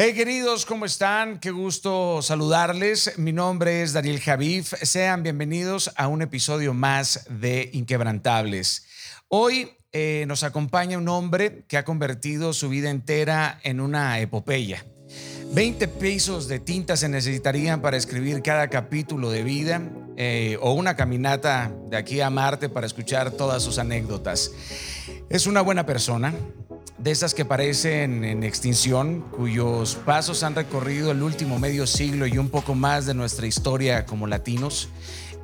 Hey queridos, ¿cómo están? Qué gusto saludarles. Mi nombre es Daniel Javif. Sean bienvenidos a un episodio más de Inquebrantables. Hoy eh, nos acompaña un hombre que ha convertido su vida entera en una epopeya. 20 pesos de tinta se necesitarían para escribir cada capítulo de vida eh, o una caminata de aquí a Marte para escuchar todas sus anécdotas. Es una buena persona, de esas que parecen en extinción, cuyos pasos han recorrido el último medio siglo y un poco más de nuestra historia como latinos.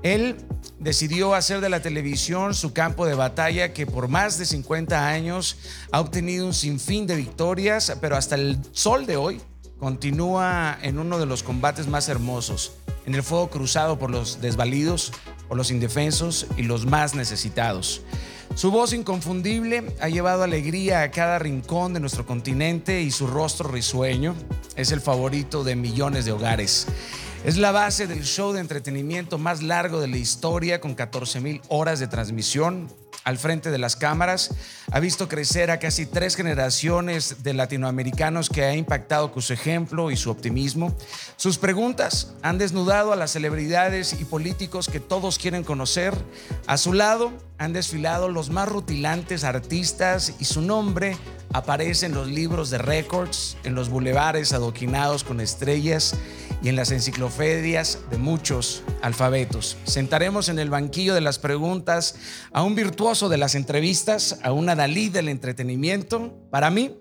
Él decidió hacer de la televisión su campo de batalla que por más de 50 años ha obtenido un sinfín de victorias, pero hasta el sol de hoy continúa en uno de los combates más hermosos, en el fuego cruzado por los desvalidos, por los indefensos y los más necesitados. Su voz inconfundible ha llevado alegría a cada rincón de nuestro continente y su rostro risueño es el favorito de millones de hogares. Es la base del show de entretenimiento más largo de la historia con 14 mil horas de transmisión, al frente de las cámaras, ha visto crecer a casi tres generaciones de latinoamericanos que ha impactado con su ejemplo y su optimismo. Sus preguntas han desnudado a las celebridades y políticos que todos quieren conocer. A su lado han desfilado los más rutilantes artistas y su nombre aparece en los libros de récords, en los bulevares adoquinados con estrellas y en las enciclopedias de muchos alfabetos. Sentaremos en el banquillo de las preguntas a un virtuoso de las entrevistas, a una Dalí del entretenimiento. Para mí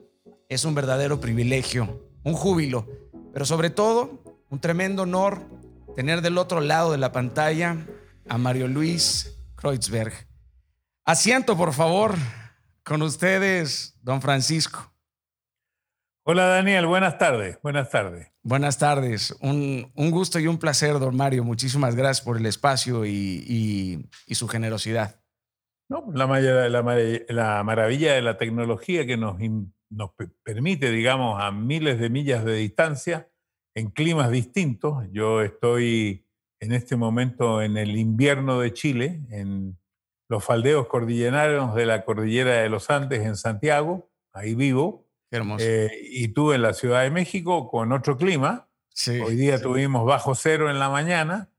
es un verdadero privilegio, un júbilo, pero sobre todo un tremendo honor tener del otro lado de la pantalla a Mario Luis Kreutzberg. Asiento, por favor, con ustedes, don Francisco. Hola Daniel, buenas tardes, buenas tardes. Buenas tardes, un, gusto y un placer, don Mario. Muchísimas gracias por el espacio y, su generosidad. No, la, la, maravilla de la tecnología que nos, nos permite, digamos, a miles de millas de distancia, en climas distintos. Yo estoy en este momento en el invierno de Chile, en los faldeos cordillenarios de la cordillera de los Andes en Santiago, ahí vivo eh, y tú en la Ciudad de México con otro clima. Hoy día tuvimos bajo cero en la mañana.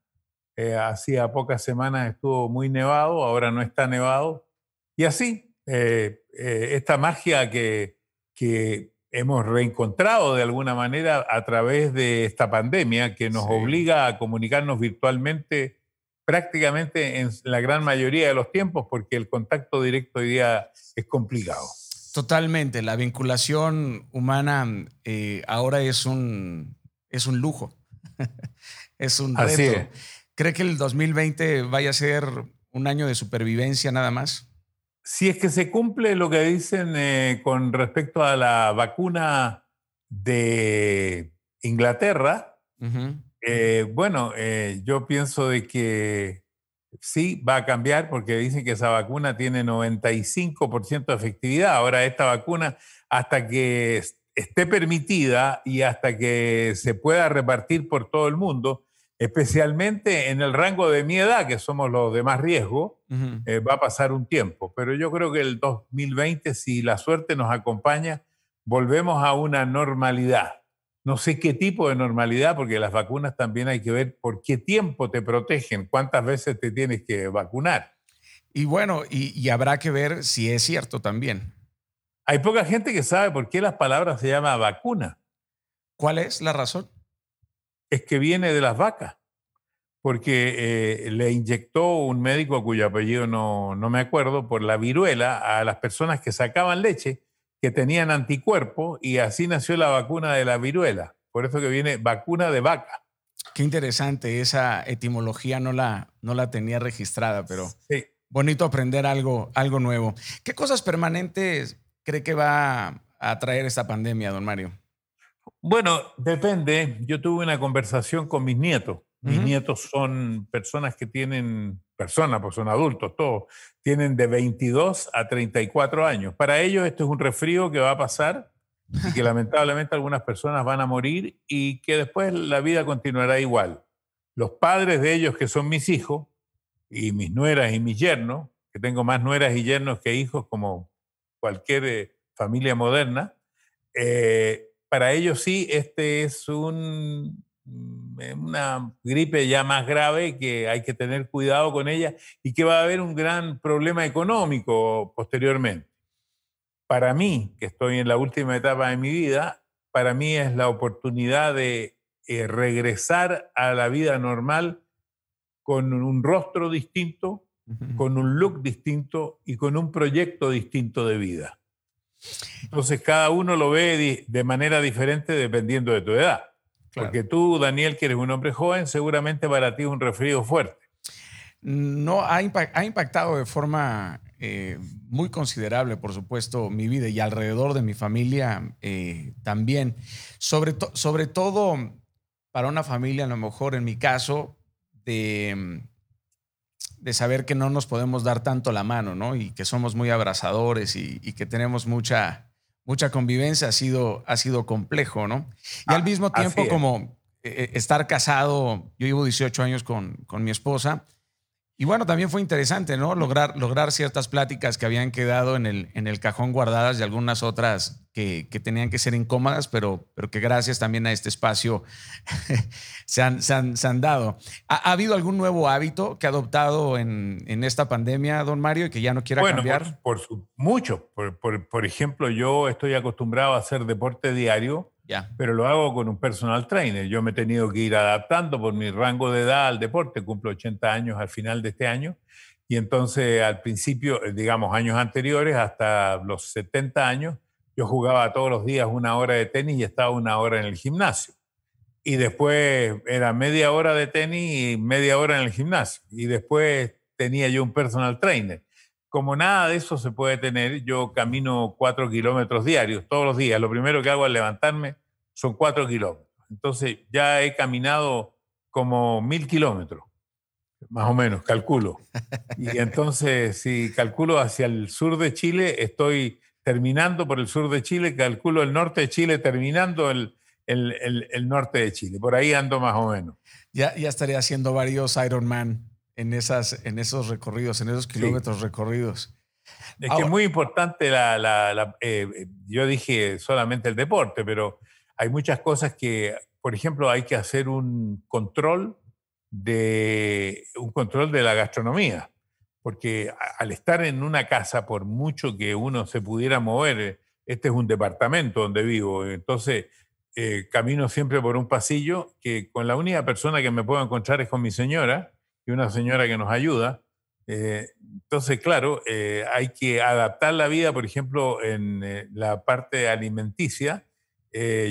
Eh, hacía pocas semanas estuvo muy nevado, ahora no está nevado. Y así, eh, esta magia que, que hemos reencontrado de alguna manera a través de esta pandemia que nos obliga a comunicarnos virtualmente prácticamente en la gran mayoría de los tiempos porque el contacto directo hoy día es complicado. Totalmente, la vinculación humana eh, ahora es un, es un lujo, es un reto. ¿Cree que el 2020 vaya a ser un año de supervivencia nada más? Si es que se cumple lo que dicen eh, con respecto a la vacuna de Inglaterra, eh, bueno, yo pienso de que sí va a cambiar porque dicen que esa vacuna tiene 95% de efectividad. Ahora esta vacuna, hasta que esté permitida y hasta que se pueda repartir por todo el mundo, especialmente en el rango de mi edad, que somos los de más riesgo, eh, va a pasar un tiempo. Pero yo creo que el 2020, si la suerte nos acompaña, volvemos a una normalidad no sé qué tipo de normalidad, porque las vacunas también hay que ver por qué tiempo te protegen, cuántas veces te tienes que vacunar. Y bueno, y, habrá que ver si es cierto también. Hay poca gente que sabe por qué las palabras se llama vacuna. ¿Cuál es la razón? Es que viene de las vacas, porque eh, le inyectó un médico cuyo apellido no, no me acuerdo, por la viruela a las personas que sacaban leche que tenían anticuerpos y así nació la vacuna de la viruela. Por eso que viene vacuna de vaca. Qué interesante, esa etimología no la, no la tenía registrada, pero bonito aprender algo, algo nuevo. ¿Qué cosas permanentes cree que va a traer esta pandemia, don Mario? Bueno, depende. Yo tuve una conversación con mis nietos. Mis nietos son personas que tienen personas, pues son adultos todos, tienen de 22 a 34 años. Para ellos esto es un resfrío que va a pasar y que lamentablemente algunas personas van a morir y que después la vida continuará igual. Los padres de ellos, que son mis hijos, y mis nueras y mis yernos, que tengo más nueras y yernos que hijos como cualquier eh, familia moderna, eh, para ellos sí, este es un, una gripe ya más grave que hay que tener cuidado con ella y que va a haber un gran problema económico posteriormente. Para mí, que estoy en la última etapa de mi vida, para mí es la oportunidad de eh, regresar a la vida normal con un rostro distinto, con un look distinto y con un proyecto distinto de vida. Entonces cada uno lo ve de manera diferente dependiendo de tu edad. Porque tú, Daniel, que eres un hombre joven, seguramente para ti es un resfrío fuerte. No, ha, impactado de forma eh, muy considerable, por supuesto, mi vida y alrededor de mi familia eh, también. Sobre, sobre todo para una familia, a lo mejor en mi caso, de, de saber que no nos podemos dar tanto la mano, ¿no? Y que somos muy abrazadores y, que tenemos mucha, mucha convivencia, ha sido, ha sido complejo, ¿no? Y al ah, mismo tiempo, como eh, eh, estar casado, yo llevo 18 años con, con mi esposa, y bueno, también fue interesante, ¿no? Lograr, lograr ciertas pláticas que habían quedado en el, en el cajón guardadas y algunas otras que, que tenían que ser incómodas, pero, pero que gracias también a este espacio se, han, se, han, dado. ¿Ha, habido algún nuevo hábito que ha adoptado en, en, esta pandemia, don Mario, y que ya no quiera cambiar? Por, por mucho. Por, por, por ejemplo, yo estoy acostumbrado a hacer deporte diario pero lo hago con un personal trainer. Yo me he tenido que ir adaptando por mi rango de edad al deporte. Cumplo 80 años al final de este año. Y entonces al principio, eh, digamos años anteriores, hasta los 70 años, yo jugaba todos los días una hora de tenis y estaba una hora en el gimnasio. Y después era media hora de tenis y media hora en el gimnasio. Y después tenía yo un personal trainer. Como nada de eso se puede tener, yo camino cuatro kilómetros diarios, todos los días. Lo primero que hago al levantarme son cuatro kilómetros. Entonces ya he caminado como mil kilómetros, más o menos, calculo. Y entonces, si calculo hacia el sur de Chile, estoy terminando por el sur de Chile, calculo el norte de Chile, terminando el, el, norte de Chile. Por ahí ando más o menos. Ya, ya estaría haciendo varios Ironman en, esas, en esos recorridos, en esos kilómetros recorridos. Es que es muy importante la, la, eh, eh, yo dije solamente el deporte, pero hay muchas cosas que, por ejemplo, hay que hacer un control de un control de la gastronomía, porque al estar en una casa, por mucho que uno se pudiera mover, eh, este es un departamento donde vivo, entonces camino siempre por un pasillo que con la única persona que me puedo encontrar es con mi señora y una señora que nos ayuda. Eh, entonces, claro, eh, hay que adaptar la vida, por ejemplo, en eh, la parte alimenticia.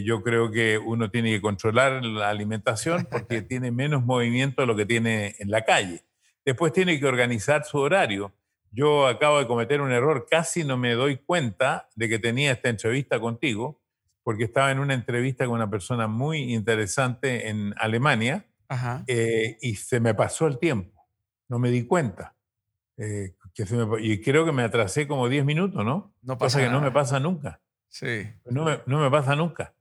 yo creo que uno tiene que controlar la alimentación porque tiene menos movimiento de lo que tiene en la calle. Después tiene que organizar su horario. Yo acabo de cometer un error, casi no me doy cuenta de que tenía esta entrevista contigo, porque estaba en una entrevista con una persona muy interesante en Alemania eh, y se me pasó el tiempo, no me di cuenta. Eh, que y creo que me atrasé como 10 minutos, ¿no? No pasa que no me pasa nunca. Sí. No me, no me pasa nunca.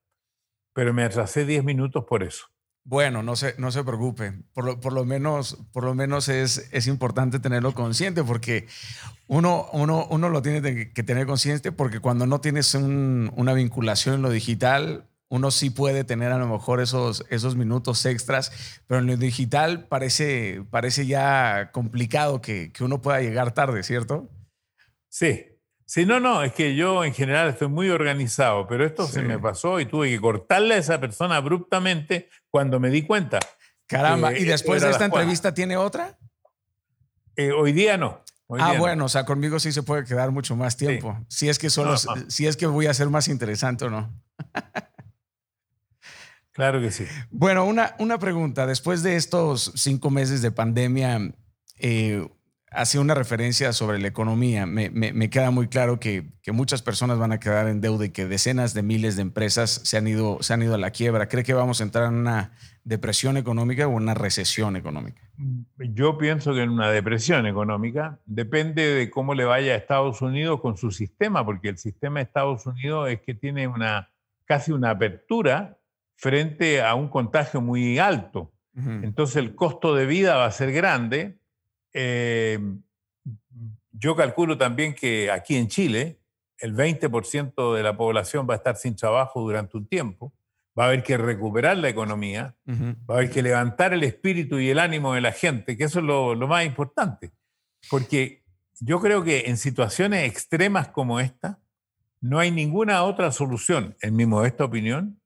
Pero me atrasé 10 minutos por eso. Bueno, no se, no se preocupe. Por lo, por lo menos, por lo menos es, es importante tenerlo consciente porque uno, uno, uno lo tiene que tener consciente porque cuando no tienes una vinculación en lo digital, uno sí puede tener a lo mejor esos, esos minutos extras, pero en lo digital parece, parece ya complicado que, uno pueda llegar tarde, ¿cierto? Sí. Sí, no, no, es que yo en general estoy muy organizado, pero esto se me pasó y tuve que cortarle a esa persona abruptamente cuando me di cuenta. Caramba, ¿y después de esta entrevista tiene otra? Eh, hoy día no. ah, bueno, o sea, conmigo sí se puede quedar mucho más tiempo. Si es que solo, si es que voy a ser más interesante o no. Claro que sí. Bueno, una, una pregunta. Después de estos cinco meses de pandemia, eh, hacía una referencia sobre la economía. Me, me, queda muy claro que, que, muchas personas van a quedar en deuda y que decenas de miles de empresas se han, ido, se han ido a la quiebra. ¿Cree que vamos a entrar en una depresión económica o una recesión económica? Yo pienso que en una depresión económica depende de cómo le vaya a Estados Unidos con su sistema, porque el sistema de Estados Unidos es que tiene una casi una apertura frente a un contagio muy alto. Entonces el costo de vida va a ser grande. Eh, yo calculo también que aquí en Chile el 20% de la población va a estar sin trabajo durante un tiempo, va a haber que recuperar la economía, va a haber que levantar el espíritu y el ánimo de la gente, que eso es lo, lo más importante. Porque yo creo que en situaciones extremas como esta, no hay ninguna otra solución, en mi modesta opinión,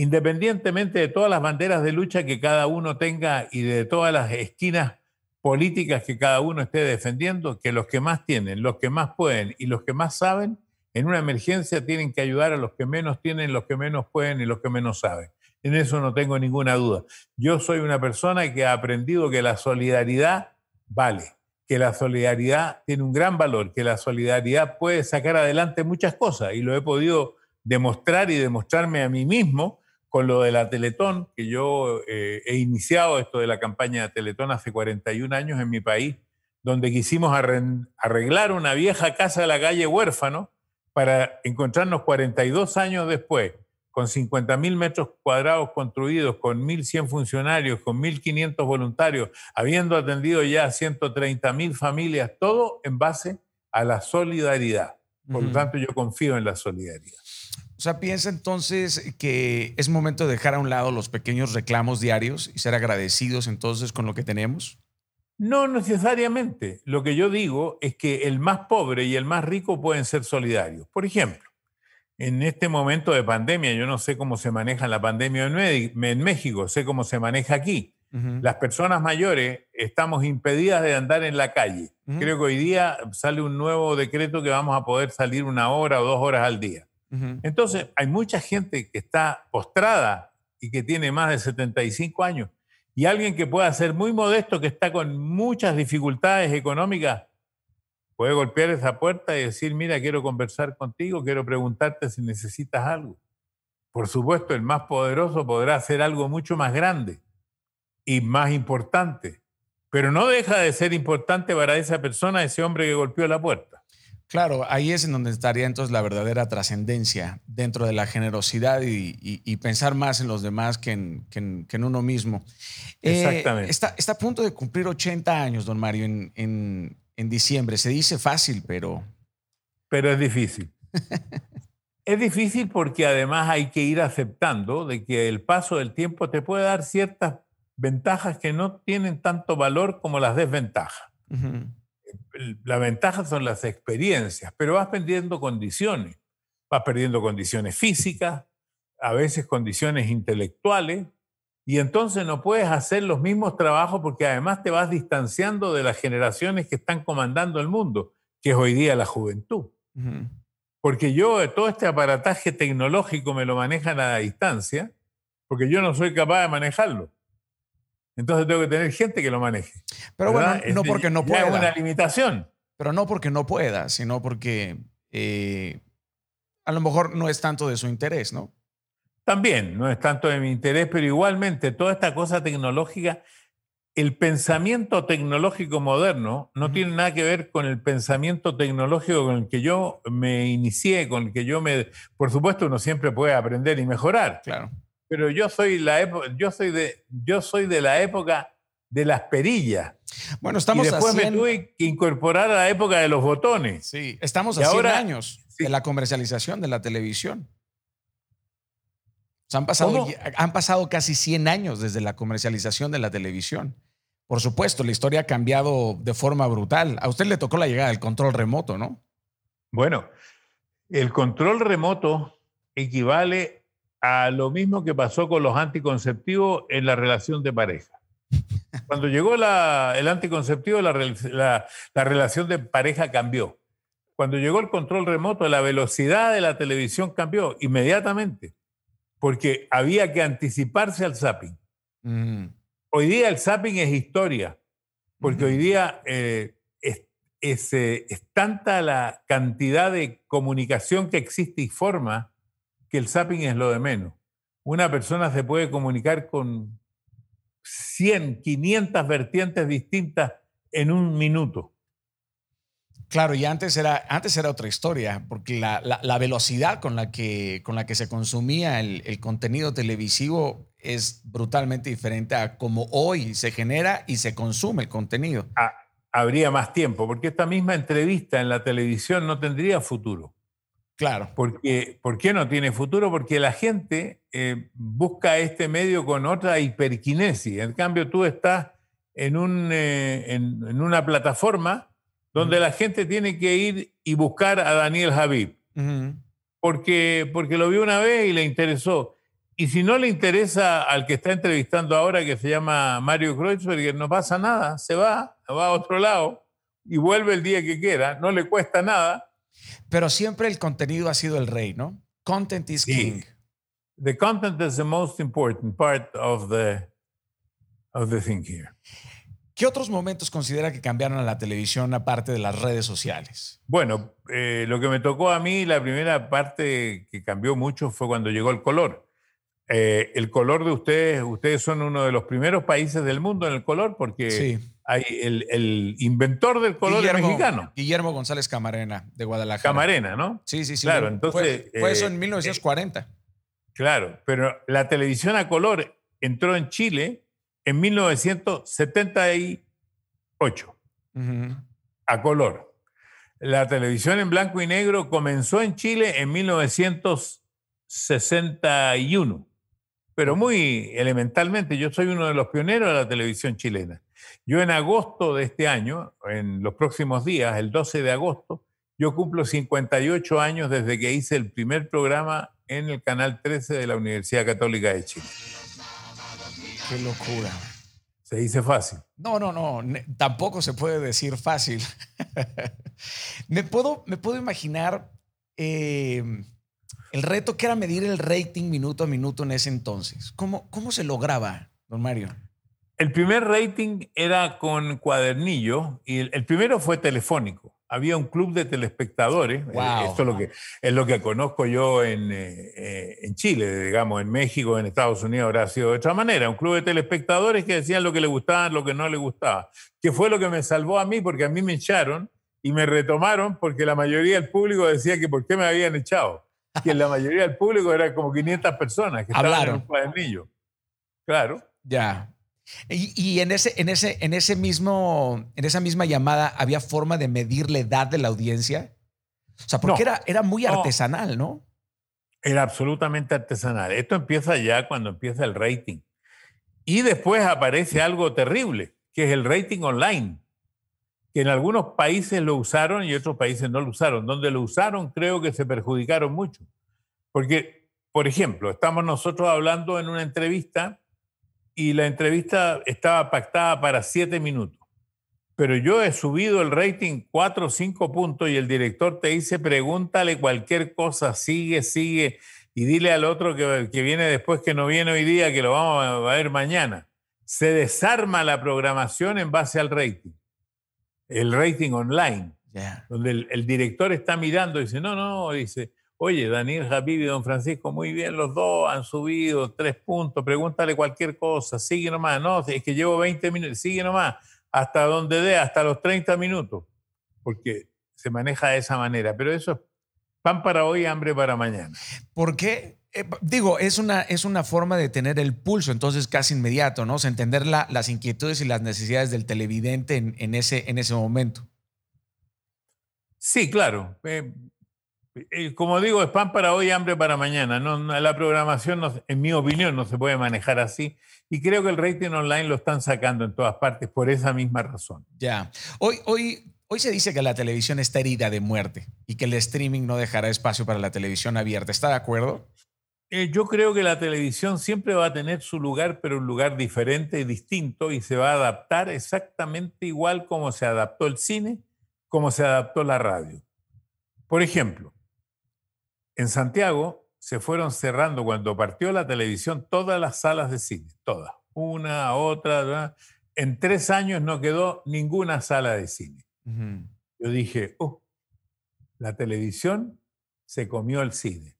independientemente de todas las banderas de lucha que cada uno tenga y de todas las esquinas políticas que cada uno esté defendiendo, que los que más tienen, los que más pueden y los que más saben, en una emergencia tienen que ayudar a los que menos tienen, los que menos pueden y los que menos saben. En eso no tengo ninguna duda. Yo soy una persona que ha aprendido que la solidaridad vale que la solidaridad tiene un gran valor, que la solidaridad puede sacar adelante muchas cosas y lo he podido demostrar y demostrarme a mí mismo con lo de la Teletón, que yo eh, he iniciado esto de la campaña de Teletón hace 41 años en mi país, donde quisimos arreglar una vieja casa de la calle Huérfano para encontrarnos 42 años después con 50.000 metros cuadrados construidos, con 1.100 funcionarios, con 1.500 voluntarios, habiendo atendido ya 130.000 familias, todo en base a la solidaridad. Por lo tanto, yo confío en la solidaridad. O sea, piensa entonces que es momento de dejar a un lado los pequeños reclamos diarios y ser agradecidos entonces con lo que tenemos. No necesariamente. Lo que yo digo es que el más pobre y el más rico pueden ser solidarios. Por ejemplo, en este momento de pandemia, yo no sé cómo se maneja la pandemia en México, sé cómo se maneja aquí. Las personas mayores estamos impedidas de andar en la calle. Creo que hoy día sale un nuevo decreto que vamos a poder salir una hora o dos horas al día. Entonces, hay mucha gente que está postrada y que tiene más de 75 años. Y alguien que pueda ser muy modesto, que está con muchas dificultades económicas, Puede golpear esa puerta y decir, mira, quiero conversar contigo, quiero preguntarte si necesitas algo. Por supuesto, el más poderoso podrá hacer algo mucho más grande y más importante, pero no deja de ser importante para esa persona, ese hombre que golpeó la puerta. Claro, ahí es en donde estaría entonces la verdadera trascendencia dentro de la generosidad y, pensar más en los demás que en, en, uno mismo. Eh, Exactamente. está, está, a punto de cumplir 80 años, don Mario, en, en diciembre. Se dice fácil, pero... Pero es difícil. es difícil porque además hay que ir aceptando de que el paso del tiempo te puede dar ciertas ventajas que no tienen tanto valor como las desventajas. Las ventajas son las experiencias, pero vas perdiendo condiciones. Vas perdiendo condiciones físicas, a veces condiciones intelectuales, y entonces no puedes hacer los mismos trabajos porque además te vas distanciando de las generaciones que están comandando el mundo, que es hoy día la juventud. Porque yo todo este aparataje tecnológico me lo manejan a distancia, porque yo no soy capaz de manejarlo. Entonces tengo que tener gente que lo maneje. Pero bueno, no porque no pueda. Es una limitación. Pero no porque no pueda, sino porque eh, a lo mejor no es tanto de su interés, ¿no? También, no es tanto de mi interés, pero igualmente toda esta cosa tecnológica, el pensamiento tecnológico moderno no tiene nada que ver con el pensamiento tecnológico con el que yo me inicié, con el que yo me... Por supuesto, uno siempre puede aprender y mejorar. Claro. Pero yo soy, la yo soy, de, yo soy de la época de las perillas. Bueno, estamos y después me tuve que incorporar a la época de los botones. Sí, estamos a 100 años de la comercialización de la televisión han, pasado, han pasado casi 100 años desde la comercialización de la televisión. Por supuesto, la historia ha cambiado de forma brutal. A usted le tocó la llegada del control remoto, ¿no? Bueno, el control remoto equivale a lo mismo que pasó con los anticonceptivos en la relación de pareja. Cuando llegó el anticonceptivo, la, la relación de pareja cambió. Cuando llegó el control remoto, la velocidad de la televisión cambió inmediatamente porque había que anticiparse al zapping. Mm. Hoy día el zapping es historia, porque hoy día eh, es, eh, es, tanta la cantidad de comunicación que existe y forma que el zapping es lo de menos. Una persona se puede comunicar con 100, 500 vertientes distintas en un minuto. Claro, y antes era, antes era otra historia, porque la, la, velocidad con la, que, con la que se consumía el, el, contenido televisivo es brutalmente diferente a cómo hoy se genera y se consume el contenido. habría más tiempo, porque esta misma entrevista en la televisión no tendría futuro. Claro. Porque, ¿Por qué no tiene futuro? Porque la gente eh, busca este medio con otra hiperquinesis. En cambio, tú estás en, un, eh, en, una plataforma donde la gente tiene que ir y buscar a Daniel Javib. porque, porque lo vio una vez y le interesó. Y si no le interesa al que está entrevistando ahora, que se llama Mario Kreuzberger, no pasa nada, se va, va a otro lado y vuelve el día que quiera, no le cuesta nada pero siempre el contenido ha sido el rey, ¿no? Content is king. The content is the most important part of the, of the thing here. ¿Qué otros momentos considera que cambiaron a la televisión aparte de las redes sociales? Bueno, eh, lo que me tocó a mí, la primera parte que cambió mucho fue cuando llegó el color. Eh, el color de ustedes, ustedes son uno de los primeros países del mundo en el color porque hay el, inventor del color mexicano. Guillermo González Camarena, de Guadalajara. Camarena, ¿no? Sí, sí, sí. Claro, entonces... Fue, eso en 1940. Eh, claro, pero la televisión a color entró en Chile en 1978. A color. La televisión en blanco y negro comenzó en Chile en 1961 pero muy elementalmente, yo soy uno de los pioneros de la televisión chilena. Yo en agosto de este año, en los próximos días, el 12 de agosto, yo cumplo 58 años desde que hice el primer programa en el Canal 13 de la Universidad Católica de Chile. Qué locura. Se dice fácil. No, no, no, tampoco se puede decir fácil. me, puedo, me puedo imaginar... Eh, el reto que era medir el rating minuto a minuto en ese entonces. ¿Cómo, cómo se lograba, don Mario? El primer rating era con cuadernillo y el, primero fue telefónico. Había un club de telespectadores. Eh, esto es lo, que, es lo que conozco yo en, eh, eh, en Chile, digamos, en México, en Estados Unidos habrá sido de otra manera. Un club de telespectadores que decían lo que le gustaba, lo que no le gustaba. Que fue lo que me salvó a mí porque a mí me echaron y me retomaron porque la mayoría del público decía que por qué me habían echado que la mayoría del público era como 500 personas que estaban en un cuadernillo. Claro. Ya. Y, en, ese, en, ese, en, ese mismo, en esa misma llamada había forma de medir la edad de la audiencia. O sea, porque era, era muy artesanal, ¿no? Era absolutamente artesanal. Esto empieza ya cuando empieza el rating. Y después aparece algo terrible, que es el rating online que en algunos países lo usaron y otros países no lo usaron. Donde lo usaron creo que se perjudicaron mucho. Porque, por ejemplo, estamos nosotros hablando en una entrevista y la entrevista estaba pactada para siete minutos. Pero yo he subido el rating cuatro o cinco puntos y el director te dice, pregúntale cualquier cosa, sigue, sigue, y dile al otro que, que viene después que no viene hoy día, que lo vamos a ver mañana. Se desarma la programación en base al rating el rating online, donde el, director está mirando y dice, no, no, dice, oye, Daniel Javid y don Francisco, muy bien, los dos han subido tres puntos, pregúntale cualquier cosa, sigue nomás, no, es que llevo 20 minutos, sigue nomás, hasta donde dé, hasta los 30 minutos, porque se maneja de esa manera, pero eso es pan para hoy, hambre para mañana. ¿Por qué? Eh, digo, es una, es una forma de tener el pulso, entonces casi inmediato, ¿no? O sea, entender las inquietudes y las necesidades del televidente en, ese, en ese momento. Sí, claro. Eh, como digo, es pan para hoy, hambre para mañana. No, la programación, en mi opinión, no se puede manejar así. Y creo que el rating online lo están sacando en todas partes por esa misma razón. Ya. Hoy, hoy, hoy se dice que la televisión está herida de muerte y que el streaming no dejará espacio para la televisión abierta. ¿Está de acuerdo? Eh, yo creo que la televisión siempre va a tener su lugar, pero un lugar diferente y distinto, y se va a adaptar exactamente igual como se adaptó el cine, como se adaptó la radio. Por ejemplo, en Santiago se fueron cerrando cuando partió la televisión todas las salas de cine, todas, una, otra. En tres años no quedó ninguna sala de cine. Yo dije, oh, la televisión se comió el cine.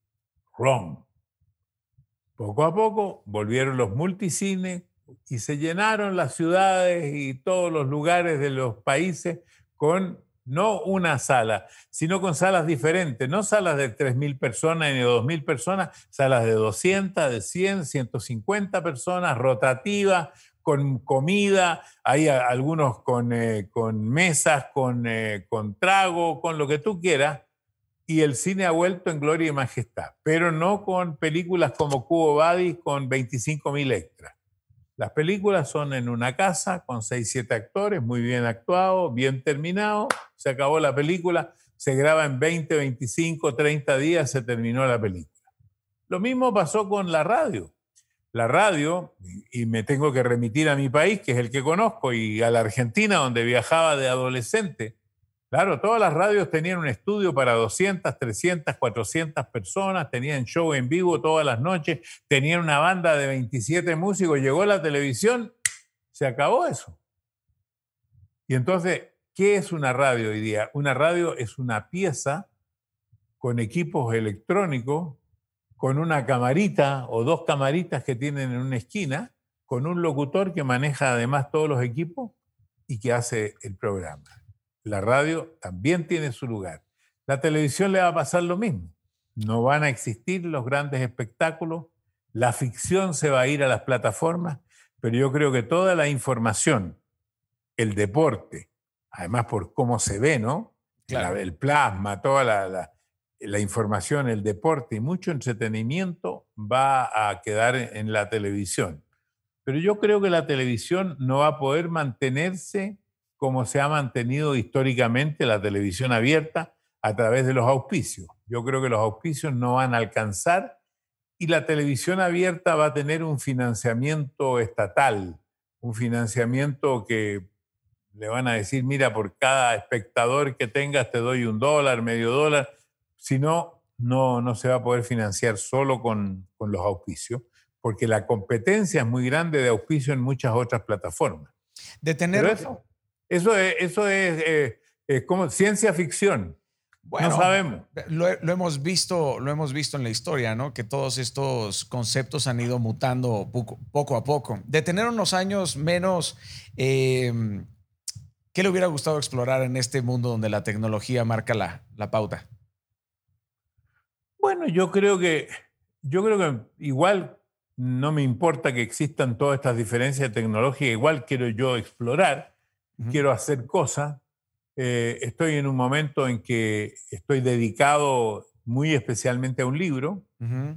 Wrong poco a poco volvieron los multicines y se llenaron las ciudades y todos los lugares de los países con no una sala, sino con salas diferentes, no salas de 3.000 personas ni de 2.000 personas, salas de 200, de 100, 150 personas, rotativas, con comida, hay algunos con, eh, con mesas, con, eh, con trago, con lo que tú quieras, y el cine ha vuelto en gloria y majestad, pero no con películas como Cubo Badi con 25.000 extras. Las películas son en una casa con 6, 7 actores, muy bien actuados, bien terminado, se acabó la película, se graba en 20, 25, 30 días, se terminó la película. Lo mismo pasó con la radio. La radio, y me tengo que remitir a mi país, que es el que conozco, y a la Argentina, donde viajaba de adolescente, Claro, todas las radios tenían un estudio para 200, 300, 400 personas, tenían show en vivo todas las noches, tenían una banda de 27 músicos, llegó la televisión, se acabó eso. Y entonces, ¿qué es una radio hoy día? Una radio es una pieza con equipos electrónicos, con una camarita o dos camaritas que tienen en una esquina, con un locutor que maneja además todos los equipos y que hace el programa. La radio también tiene su lugar. La televisión le va a pasar lo mismo. No van a existir los grandes espectáculos, la ficción se va a ir a las plataformas, pero yo creo que toda la información, el deporte, además por cómo se ve, ¿no? el plasma, toda la, la, información, el deporte y mucho entretenimiento va a quedar en la televisión. Pero yo creo que la televisión no va a poder mantenerse como se ha mantenido históricamente la televisión abierta a través de los auspicios. Yo creo que los auspicios no van a alcanzar y la televisión abierta va a tener un financiamiento estatal, un financiamiento que le van a decir, mira, por cada espectador que tengas te doy un dólar, medio dólar. Si no, no, no se va a poder financiar solo con, los auspicios, porque la competencia es muy grande de auspicio en muchas otras plataformas. De tener, eso es, eso eh, es, como ciencia ficción. Bueno, no sabemos. Lo, hemos visto, lo hemos visto en la historia, ¿no? Que todos estos conceptos han ido mutando poco, a poco. De tener unos años menos, em, ¿qué le hubiera gustado explorar en este mundo donde la tecnología marca la, la pauta? Bueno, yo creo que, yo creo que igual no me importa que existan todas estas diferencias tecnológicas, igual quiero yo explorar quiero hacer cosas. Eh, estoy en un momento en que estoy dedicado muy especialmente a un libro,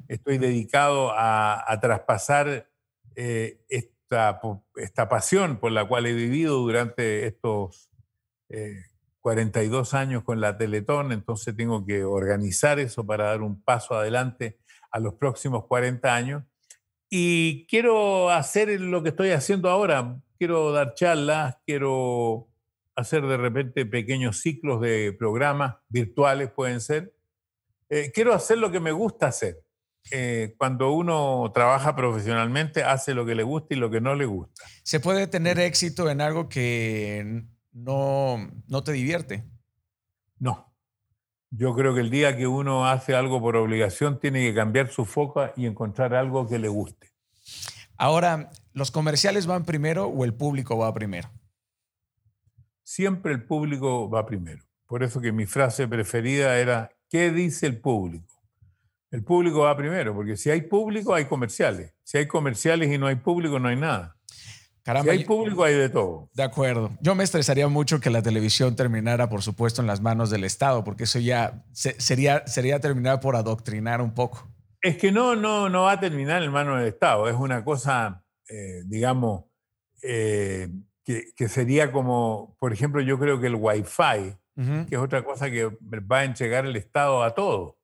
estoy dedicado a, traspasar eh, esta, esta, pasión por la cual he vivido durante estos 42 eh, años con la Teletón, entonces tengo que organizar eso para dar un paso adelante a los próximos 40 años. Y quiero hacer lo que estoy haciendo ahora, quiero dar charlas, quiero hacer de repente pequeños ciclos de programas virtuales, pueden ser. Eh, quiero hacer lo que me gusta hacer. Eh, cuando uno trabaja profesionalmente, hace lo que le gusta y lo que no le gusta. ¿Se puede tener éxito en algo que no, no te divierte? No. Yo creo que el día que uno hace algo por obligación, tiene que cambiar su foco y encontrar algo que le guste. Ahora, ¿los comerciales van primero o el público va primero? Siempre el público va primero. Por eso que mi frase preferida era, ¿qué dice el público? El público va primero, porque si hay público hay comerciales. Si hay comerciales y no hay público, no hay nada. si hay público, hay de todo. De acuerdo. Yo me estresaría mucho que la televisión terminara, por supuesto, en las manos del Estado, porque eso ya sería, sería terminar por adoctrinar un poco. Es que no, no, no va a terminar en manos del Estado. Es una cosa, eh, digamos, eh, que, sería como, por ejemplo, yo creo que el Wi-Fi, que es otra cosa que va a entregar el Estado a todo.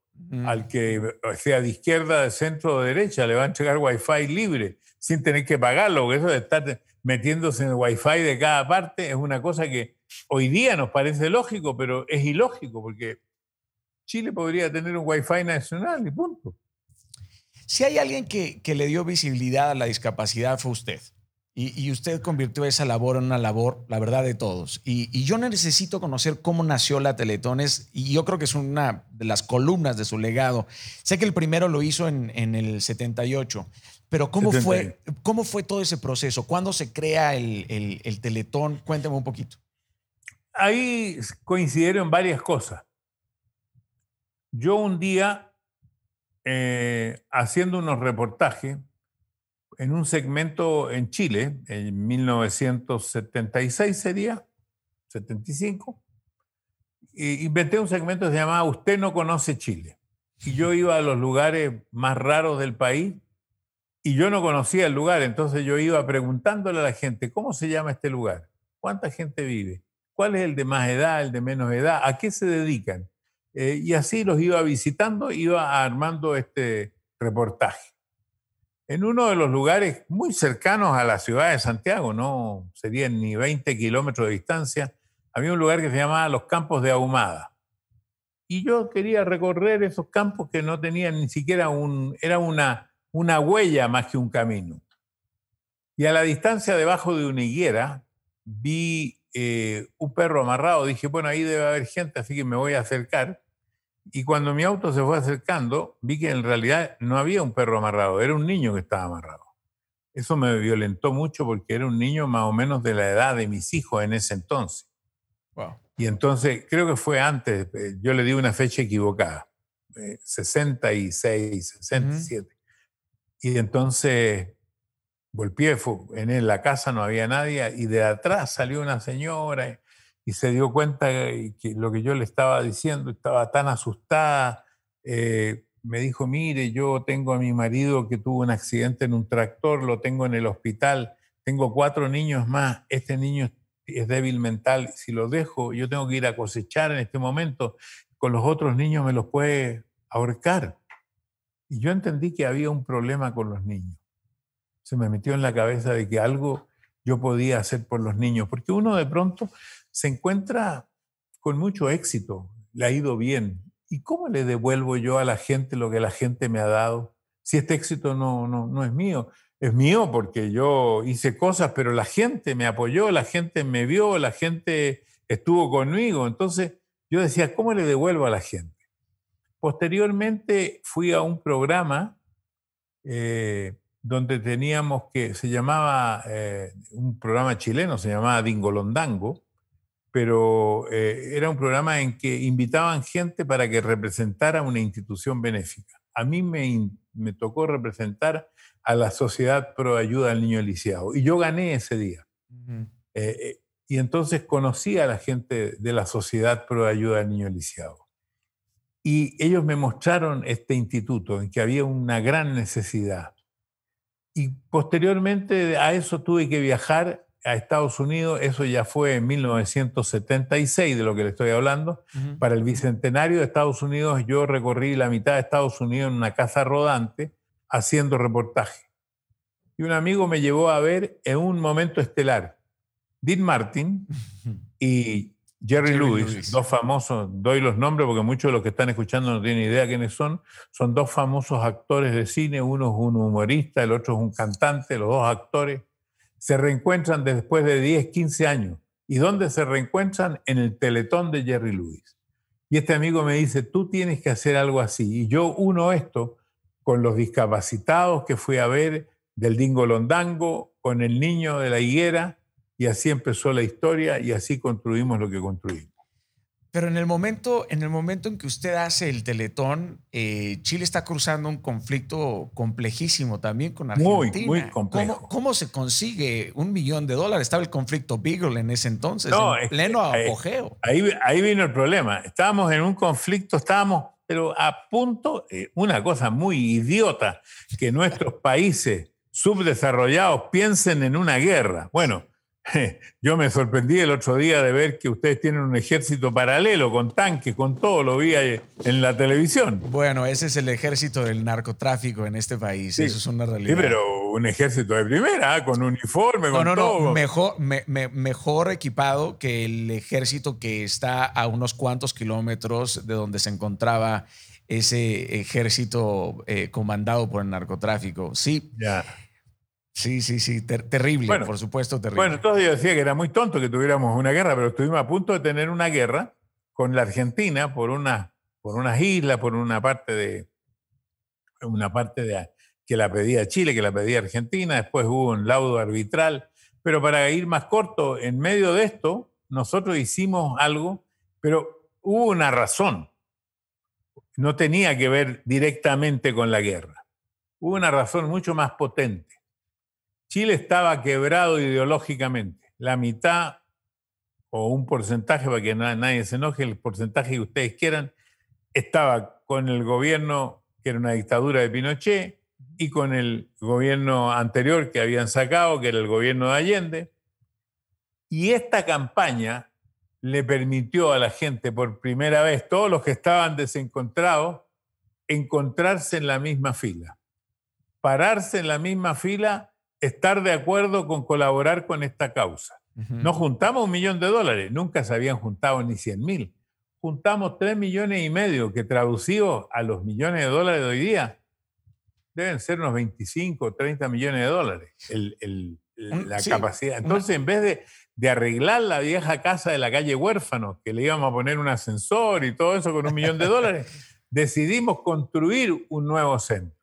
Al que sea de izquierda, de centro o de derecha, le va a entregar Wi-Fi libre, sin tener que pagarlo. Eso de estar metiéndose en el Wi-Fi de cada parte es una cosa que hoy día nos parece lógico, pero es ilógico, porque Chile podría tener un Wi-Fi nacional y punto. Si hay alguien que, le dio visibilidad a la discapacidad fue usted. Y, usted convirtió esa labor en una labor, la verdad, de todos. Y, yo necesito conocer cómo nació la Teletones y yo creo que es una de las columnas de su legado. Sé que el primero lo hizo en, el 78, pero ¿cómo, Fue, ¿cómo fue todo ese proceso? ¿Cuándo se crea el, el Teletón? Cuénteme un poquito. Ahí coincidieron varias cosas. Yo un día eh, haciendo unos reportajes en un segmento en Chile, en 1976 sería, 75, inventé un segmento que se llamaba Usted no conoce Chile. Y yo iba a los lugares más raros del país y yo no conocía el lugar, entonces yo iba preguntándole a la gente, ¿cómo se llama este lugar? ¿Cuánta gente vive? ¿Cuál es el de más edad, el de menos edad? ¿A qué se dedican? Eh, y así los iba visitando, iba armando este reportaje. En uno de los lugares muy cercanos a la ciudad de Santiago, no serían ni 20 kilómetros de distancia, había un lugar que se llamaba Los Campos de Ahumada. Y yo quería recorrer esos campos que no tenían ni siquiera un, era una, una huella más que un camino. Y a la distancia debajo de una higuera vi eh, un perro amarrado. Dije, bueno, ahí debe haber gente, así que me voy a acercar. Y cuando mi auto se fue acercando, vi que en realidad no había un perro amarrado, era un niño que estaba amarrado. Eso me violentó mucho porque era un niño más o menos de la edad de mis hijos en ese entonces. Y entonces, creo que fue antes, eh, yo le di una fecha equivocada, 66, 67. Y entonces volví, en la casa no había nadie y de atrás salió una señora y se dio cuenta que lo que yo le estaba diciendo, estaba tan asustada. Eh, me dijo, mire, yo tengo a mi marido que tuvo un accidente en un tractor, lo tengo en el hospital, tengo cuatro niños más, este niño es débil mental, si lo dejo, yo tengo que ir a cosechar en este momento, con los otros niños me los puede ahorcar. Y yo entendí que había un problema con los niños. Se me metió en la cabeza de que algo yo podía hacer por los niños, porque uno de pronto se encuentra con mucho éxito, le ha ido bien. ¿Y cómo le devuelvo yo a la gente lo que la gente me ha dado si este éxito no, no, no es mío? es mío porque yo hice cosas, pero la gente me apoyó, la gente me vio, la gente estuvo conmigo. Entonces yo decía, ¿cómo le devuelvo a la gente? Posteriormente fui a un programa eh, donde teníamos que, se llamaba, eh, un programa chileno, se llamaba Dingolondango, pero eh, era un programa en que invitaban gente para que representara una institución benéfica. A mí me, me tocó representar a la Sociedad Pro Ayuda al Niño Lisiado. Y yo gané ese día. Eh, eh, y entonces conocí a la gente de la Sociedad Pro Ayuda al Niño Lisiado. Y ellos me mostraron este instituto en que había una gran necesidad. Y posteriormente a eso tuve que viajar a Estados Unidos, eso ya fue en 1976 de lo que le estoy hablando. Para el Bicentenario de Estados Unidos yo recorrí la mitad de Estados Unidos en una casa rodante haciendo reportaje. Y un amigo me llevó a ver en un momento estelar Dean Martin y Jerry, Lewis, dos famosos, doy los nombres porque muchos de los que están escuchando no tienen idea quiénes son, son dos famosos actores de cine, uno es un humorista, el otro es un cantante, los dos actores, se reencuentran después de 10, 15 años. ¿Y dónde se reencuentran? En el teletón de Jerry Lewis. Y este amigo me dice, tú tienes que hacer algo así. Y yo uno esto con los discapacitados que fui a ver del Dingo Londango, con el niño de la higuera, y así empezó la historia y así construimos lo que construimos. Pero en el momento, en el momento en que usted hace el teletón, eh, Chile está cruzando un conflicto complejísimo también con Argentina. Muy, muy complejo. ¿Cómo, se consigue un millón de dólares? Estaba el conflicto Beagle en ese entonces, en pleno eh, apogeo. Ahí, ahí vino el problema. Estábamos en un conflicto, estábamos pero a punto, eh, una cosa muy idiota, que nuestros países subdesarrollados piensen en una guerra. Bueno, yo me sorprendí el otro día de ver que ustedes tienen un ejército paralelo, con tanques, con todo, lo vi en la televisión. Bueno, ese es el ejército del narcotráfico en este país, eso es una realidad. Sí, pero un ejército de primera, con uniforme, con no, todo. No, mejor, mejor equipado que el ejército que está a unos cuantos kilómetros de donde se encontraba ese ejército eh, comandado por el narcotráfico. Sí. Ya. Sí, sí, sí, terrible, por supuesto, terrible. Bueno, entonces yo decía que era muy tonto que tuviéramos una guerra, pero estuvimos a punto de tener una guerra con la Argentina por, una, por unas islas, por una parte de una parte de, que la pedía Chile, que la pedía Argentina, después hubo un laudo arbitral, pero para ir más corto, en medio de esto, nosotros hicimos algo, pero hubo una razón. No tenía que ver directamente con la guerra. Hubo una razón mucho más potente Chile estaba quebrado ideológicamente. La mitad o un porcentaje, para que nadie se enoje, el porcentaje que ustedes quieran, estaba con el gobierno, que era una dictadura de Pinochet, y con el gobierno anterior que habían sacado, que era el gobierno de Allende. Y esta campaña le permitió a la gente por primera vez, todos los que estaban desencontrados, encontrarse en la misma fila, pararse en la misma fila, estar de acuerdo con colaborar con esta causa. Nos juntamos un millón de dólares, nunca se habían juntado ni 100 mil. Juntamos tres millones y medio, que traducidos a los millones de dólares de hoy día, deben ser unos 25 o 30 millones de dólares la capacidad. Entonces, en vez de, de, arreglar la vieja casa de la calle Huérfano, que le íbamos a poner un ascensor y todo eso con un millón de dólares, decidimos construir un nuevo centro.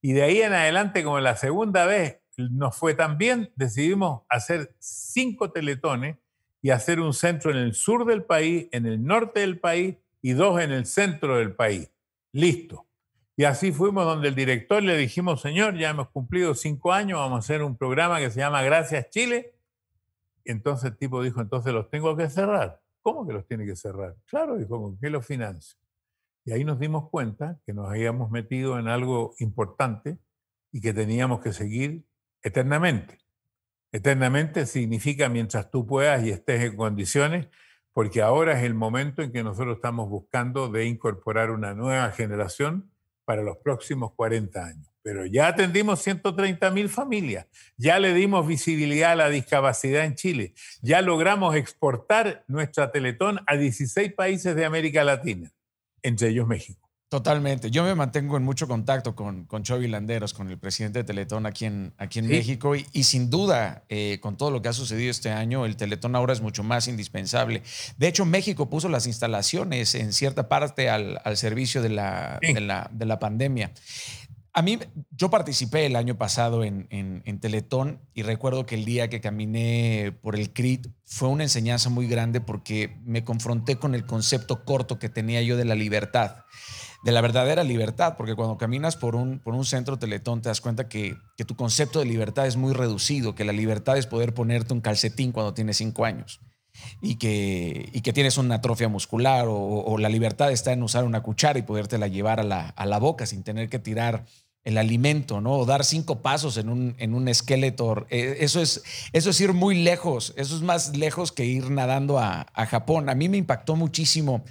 Y de ahí en adelante, como la segunda vez nos fue tan bien, decidimos hacer cinco teletones y hacer un centro en el sur del país, en el norte del país y dos en el centro del país. Listo. Y así fuimos donde el director le dijimos, señor, ya hemos cumplido cinco años, vamos a hacer un programa que se llama Gracias Chile. Entonces el tipo dijo, entonces los tengo que cerrar. ¿Cómo que los tiene que cerrar? Claro, dijo, ¿con qué los financio? Y ahí nos dimos cuenta que nos habíamos metido en algo importante y que teníamos que seguir eternamente. Eternamente significa mientras tú puedas y estés en condiciones, porque ahora es el momento en que nosotros estamos buscando de incorporar una nueva generación para los próximos 40 años. Pero ya atendimos 130 mil familias, ya le dimos visibilidad a la discapacidad en Chile, ya logramos exportar nuestra Teletón a 16 países de América Latina, entre ellos México. Totalmente. Yo me mantengo en mucho contacto con, con Chovy Landeros, con el presidente de Teletón aquí en, aquí en México y, sin duda, eh, con todo lo que ha sucedido este año, el Teletón ahora es mucho más indispensable. De hecho, México puso las instalaciones en cierta parte al, al servicio de la, de la, de, la, pandemia. A mí, yo participé el año pasado en, en, en, Teletón y recuerdo que el día que caminé por el CRIT fue una enseñanza muy grande porque me confronté con el concepto corto que tenía yo de la libertad de la verdadera libertad, porque cuando caminas por un, por un centro teletón te das cuenta que, que, tu concepto de libertad es muy reducido, que la libertad es poder ponerte un calcetín cuando tienes cinco años y que, y que tienes una atrofia muscular o, la libertad está en usar una cuchara y podértela llevar a la, a la boca sin tener que tirar el alimento, ¿no? O dar cinco pasos en un, en un esqueleto. Eh, eso es, eso es ir muy lejos. Eso es más lejos que ir nadando a, a Japón. A mí me impactó muchísimo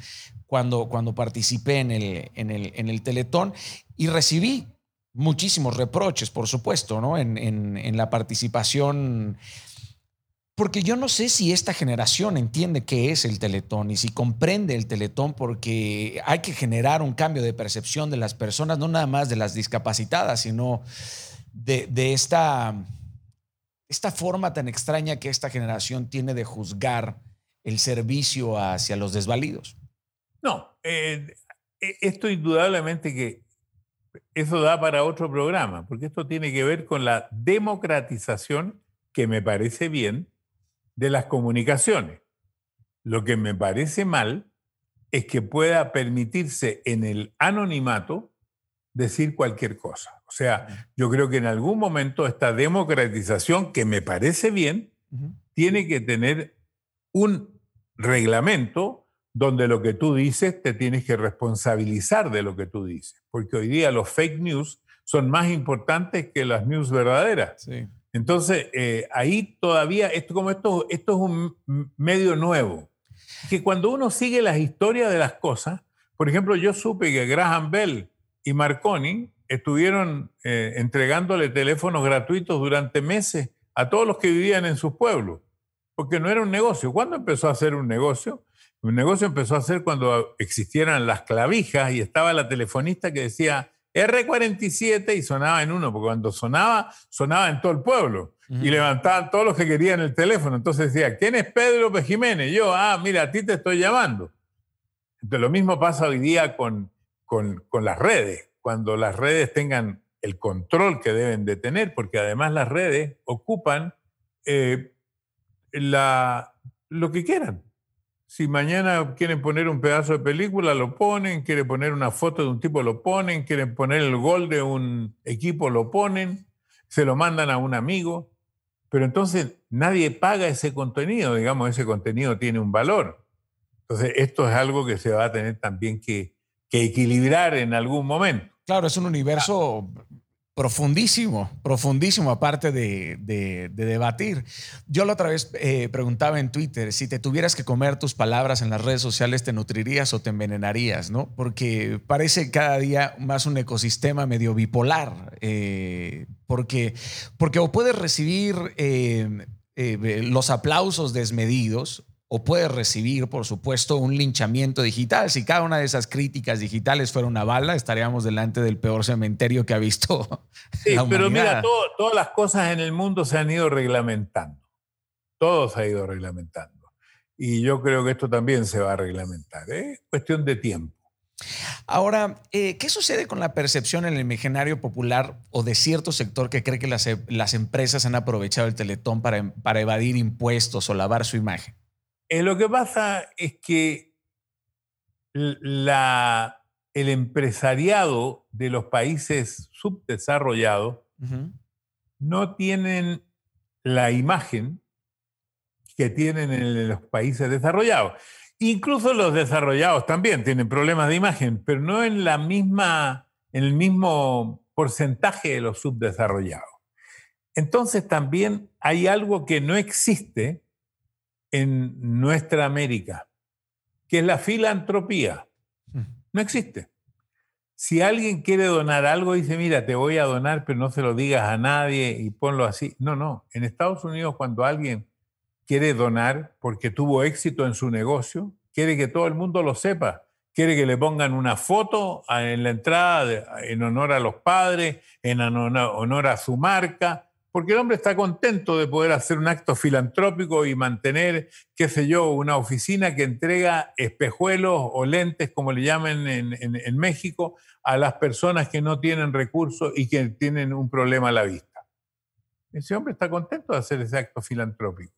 cuando, cuando participé en el, en, el, en el Teletón y recibí muchísimos reproches, por supuesto, ¿no? En, en, la participación. Porque yo no sé si esta generación entiende qué es el teletón y si comprende el teletón, porque hay que generar un cambio de percepción de las personas, no nada más de las discapacitadas, sino de, de esta, esta forma tan extraña que esta generación tiene de juzgar el servicio hacia los desvalidos. No, eh, e, esto indudablemente que eso da para otro programa, porque esto tiene que ver con la democratización, que me parece bien, de las comunicaciones. Lo que me parece mal es que pueda permitirse en el anonimato decir cualquier cosa. O sea, yo creo que en algún momento esta democratización, que me parece bien, tiene que tener un reglamento donde lo que tú dices te tienes que responsabilizar de lo que tú dices, porque hoy día los fake news son más importantes que las news verdaderas. Entonces, eh, ahí todavía, esto, como esto, esto es un medio nuevo, que cuando uno sigue las historias de las cosas, por ejemplo, yo supe que Graham Bell y Marconi estuvieron eh, entregándole teléfonos gratuitos durante meses a todos los que vivían en sus pueblos, porque no era un negocio. ¿Cuándo empezó a ser un negocio? Un negocio empezó a hacer cuando existieran las clavijas y estaba la telefonista que decía R47 y sonaba en uno, porque cuando sonaba, sonaba en todo el pueblo. Y levantaban todos los que querían el teléfono. Entonces decía, ¿quién es Pedro López Jiménez? Yo, ah, mira, a ti te estoy llamando. Entonces, lo mismo pasa hoy día con, con, las redes. Cuando las redes tengan el control que deben de tener, porque además las redes ocupan eh, la, lo que quieran. Si mañana quieren poner un pedazo de película, lo ponen, quieren poner una foto de un tipo, lo ponen, quieren poner el gol de un equipo, lo ponen, se lo mandan a un amigo. pero entonces nadie paga ese contenido, digamos, ese contenido tiene un valor. Entonces, esto es algo que se va a tener también que, que equilibrar en algún momento. Claro, es un universo profundísimo, profundísimo, aparte de, debatir. Yo la otra vez eh, preguntaba en Twitter, si te tuvieras que comer tus palabras en las redes sociales, ¿te nutrirías o te envenenarías? ¿no? Porque parece cada día más un ecosistema medio bipolar, eh, porque, porque o puedes recibir... Eh, los aplausos desmedidos o puede recibir, por supuesto, un linchamiento digital. Si cada una de esas críticas digitales fuera una bala, estaríamos delante del peor cementerio que ha visto. Sí, pero mira, todas las cosas en el mundo se han ido reglamentando. Todo se ha ido reglamentando. Y yo creo que esto también se va a reglamentar. Es ¿eh? cuestión de tiempo. Ahora, eh, ¿qué sucede con la percepción en el imaginario popular o de cierto sector que cree que las, las empresas han aprovechado el teletón para, para evadir impuestos o lavar su imagen? Eh, lo que pasa es que la, el empresariado de los países subdesarrollados no tienen la imagen que tienen en los países desarrollados. Incluso los desarrollados también tienen problemas de imagen, pero no en la misma, en el mismo porcentaje de los subdesarrollados. Entonces también hay algo que no existe en nuestra América, que es la filantropía. Mm. No existe. Si alguien quiere donar algo, dice, mira, te voy a donar, pero no se lo digas a nadie y ponlo así. No, no. En Estados Unidos, cuando alguien quiere donar porque tuvo éxito en su negocio, quiere que todo el mundo lo sepa. Quiere que le pongan una foto en la entrada en honor a los padres, en honor a su marca, porque el hombre está contento de poder hacer un acto filantrópico y mantener, qué sé yo, una oficina que entrega espejuelos o lentes, como le llaman en, México, a las personas que no tienen recursos y que tienen un problema a la vista. Ese hombre está contento de hacer ese acto filantrópico.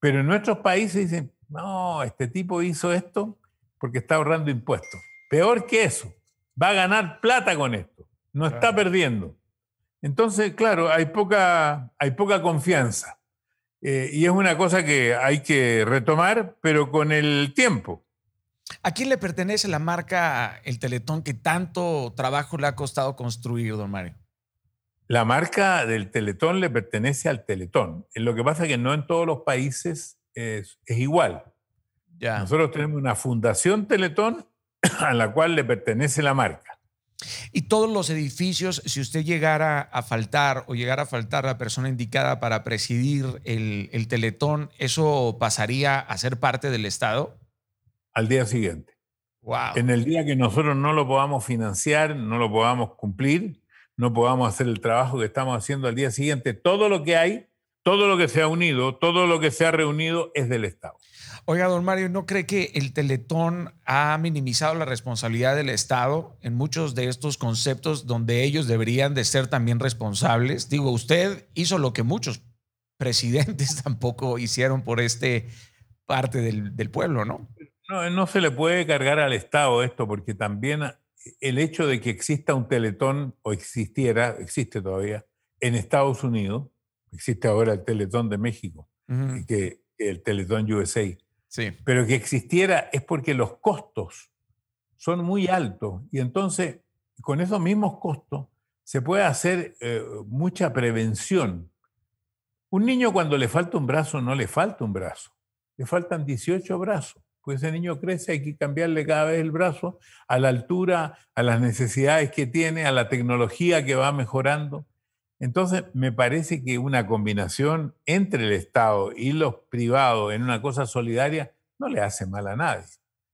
Pero en nuestros países dicen, no, este tipo hizo esto porque está ahorrando impuestos. Peor que eso, va a ganar plata con esto, no está perdiendo. Entonces, claro, hay poca, hay poca confianza. Eh, y es una cosa que hay que retomar, pero con el tiempo. ¿A quién le pertenece la marca El Teletón que tanto trabajo le ha costado construir, don Mario? La marca del Teletón le pertenece al Teletón. Lo que pasa es que no en todos los países es, igual. Ya. Nosotros tenemos una fundación Teletón a la cual le pertenece la marca. Y todos los edificios, si usted llegara a faltar o llegara a faltar la persona indicada para presidir el, teletón, ¿eso pasaría a ser parte del Estado? Al día siguiente. Wow. En el día que nosotros no lo podamos financiar, no lo podamos cumplir, no podamos hacer el trabajo que estamos haciendo al día siguiente, todo lo que hay, todo lo que se ha unido, todo lo que se ha reunido es del Estado. Oiga, don Mario, ¿no cree que el Teletón ha minimizado la responsabilidad del Estado en muchos de estos conceptos donde ellos deberían de ser también responsables? Digo, usted hizo lo que muchos presidentes tampoco hicieron por este parte del, pueblo, ¿no? ¿no? No se le puede cargar al Estado esto, porque también el hecho de que exista un Teletón, o existiera, existe todavía, en Estados Unidos, existe ahora el Teletón de México, que el Teletón USA, pero que existiera es porque los costos son muy altos y entonces con esos mismos costos se puede hacer eh, mucha prevención. Un niño cuando le falta un brazo no le falta un brazo, le faltan 18 brazos. Pues ese niño crece, hay que cambiarle cada vez el brazo a la altura, a las necesidades que tiene, a la tecnología que va mejorando. Entonces, me parece que una combinación entre el Estado y los privados en una cosa solidaria no le hace mal a nadie.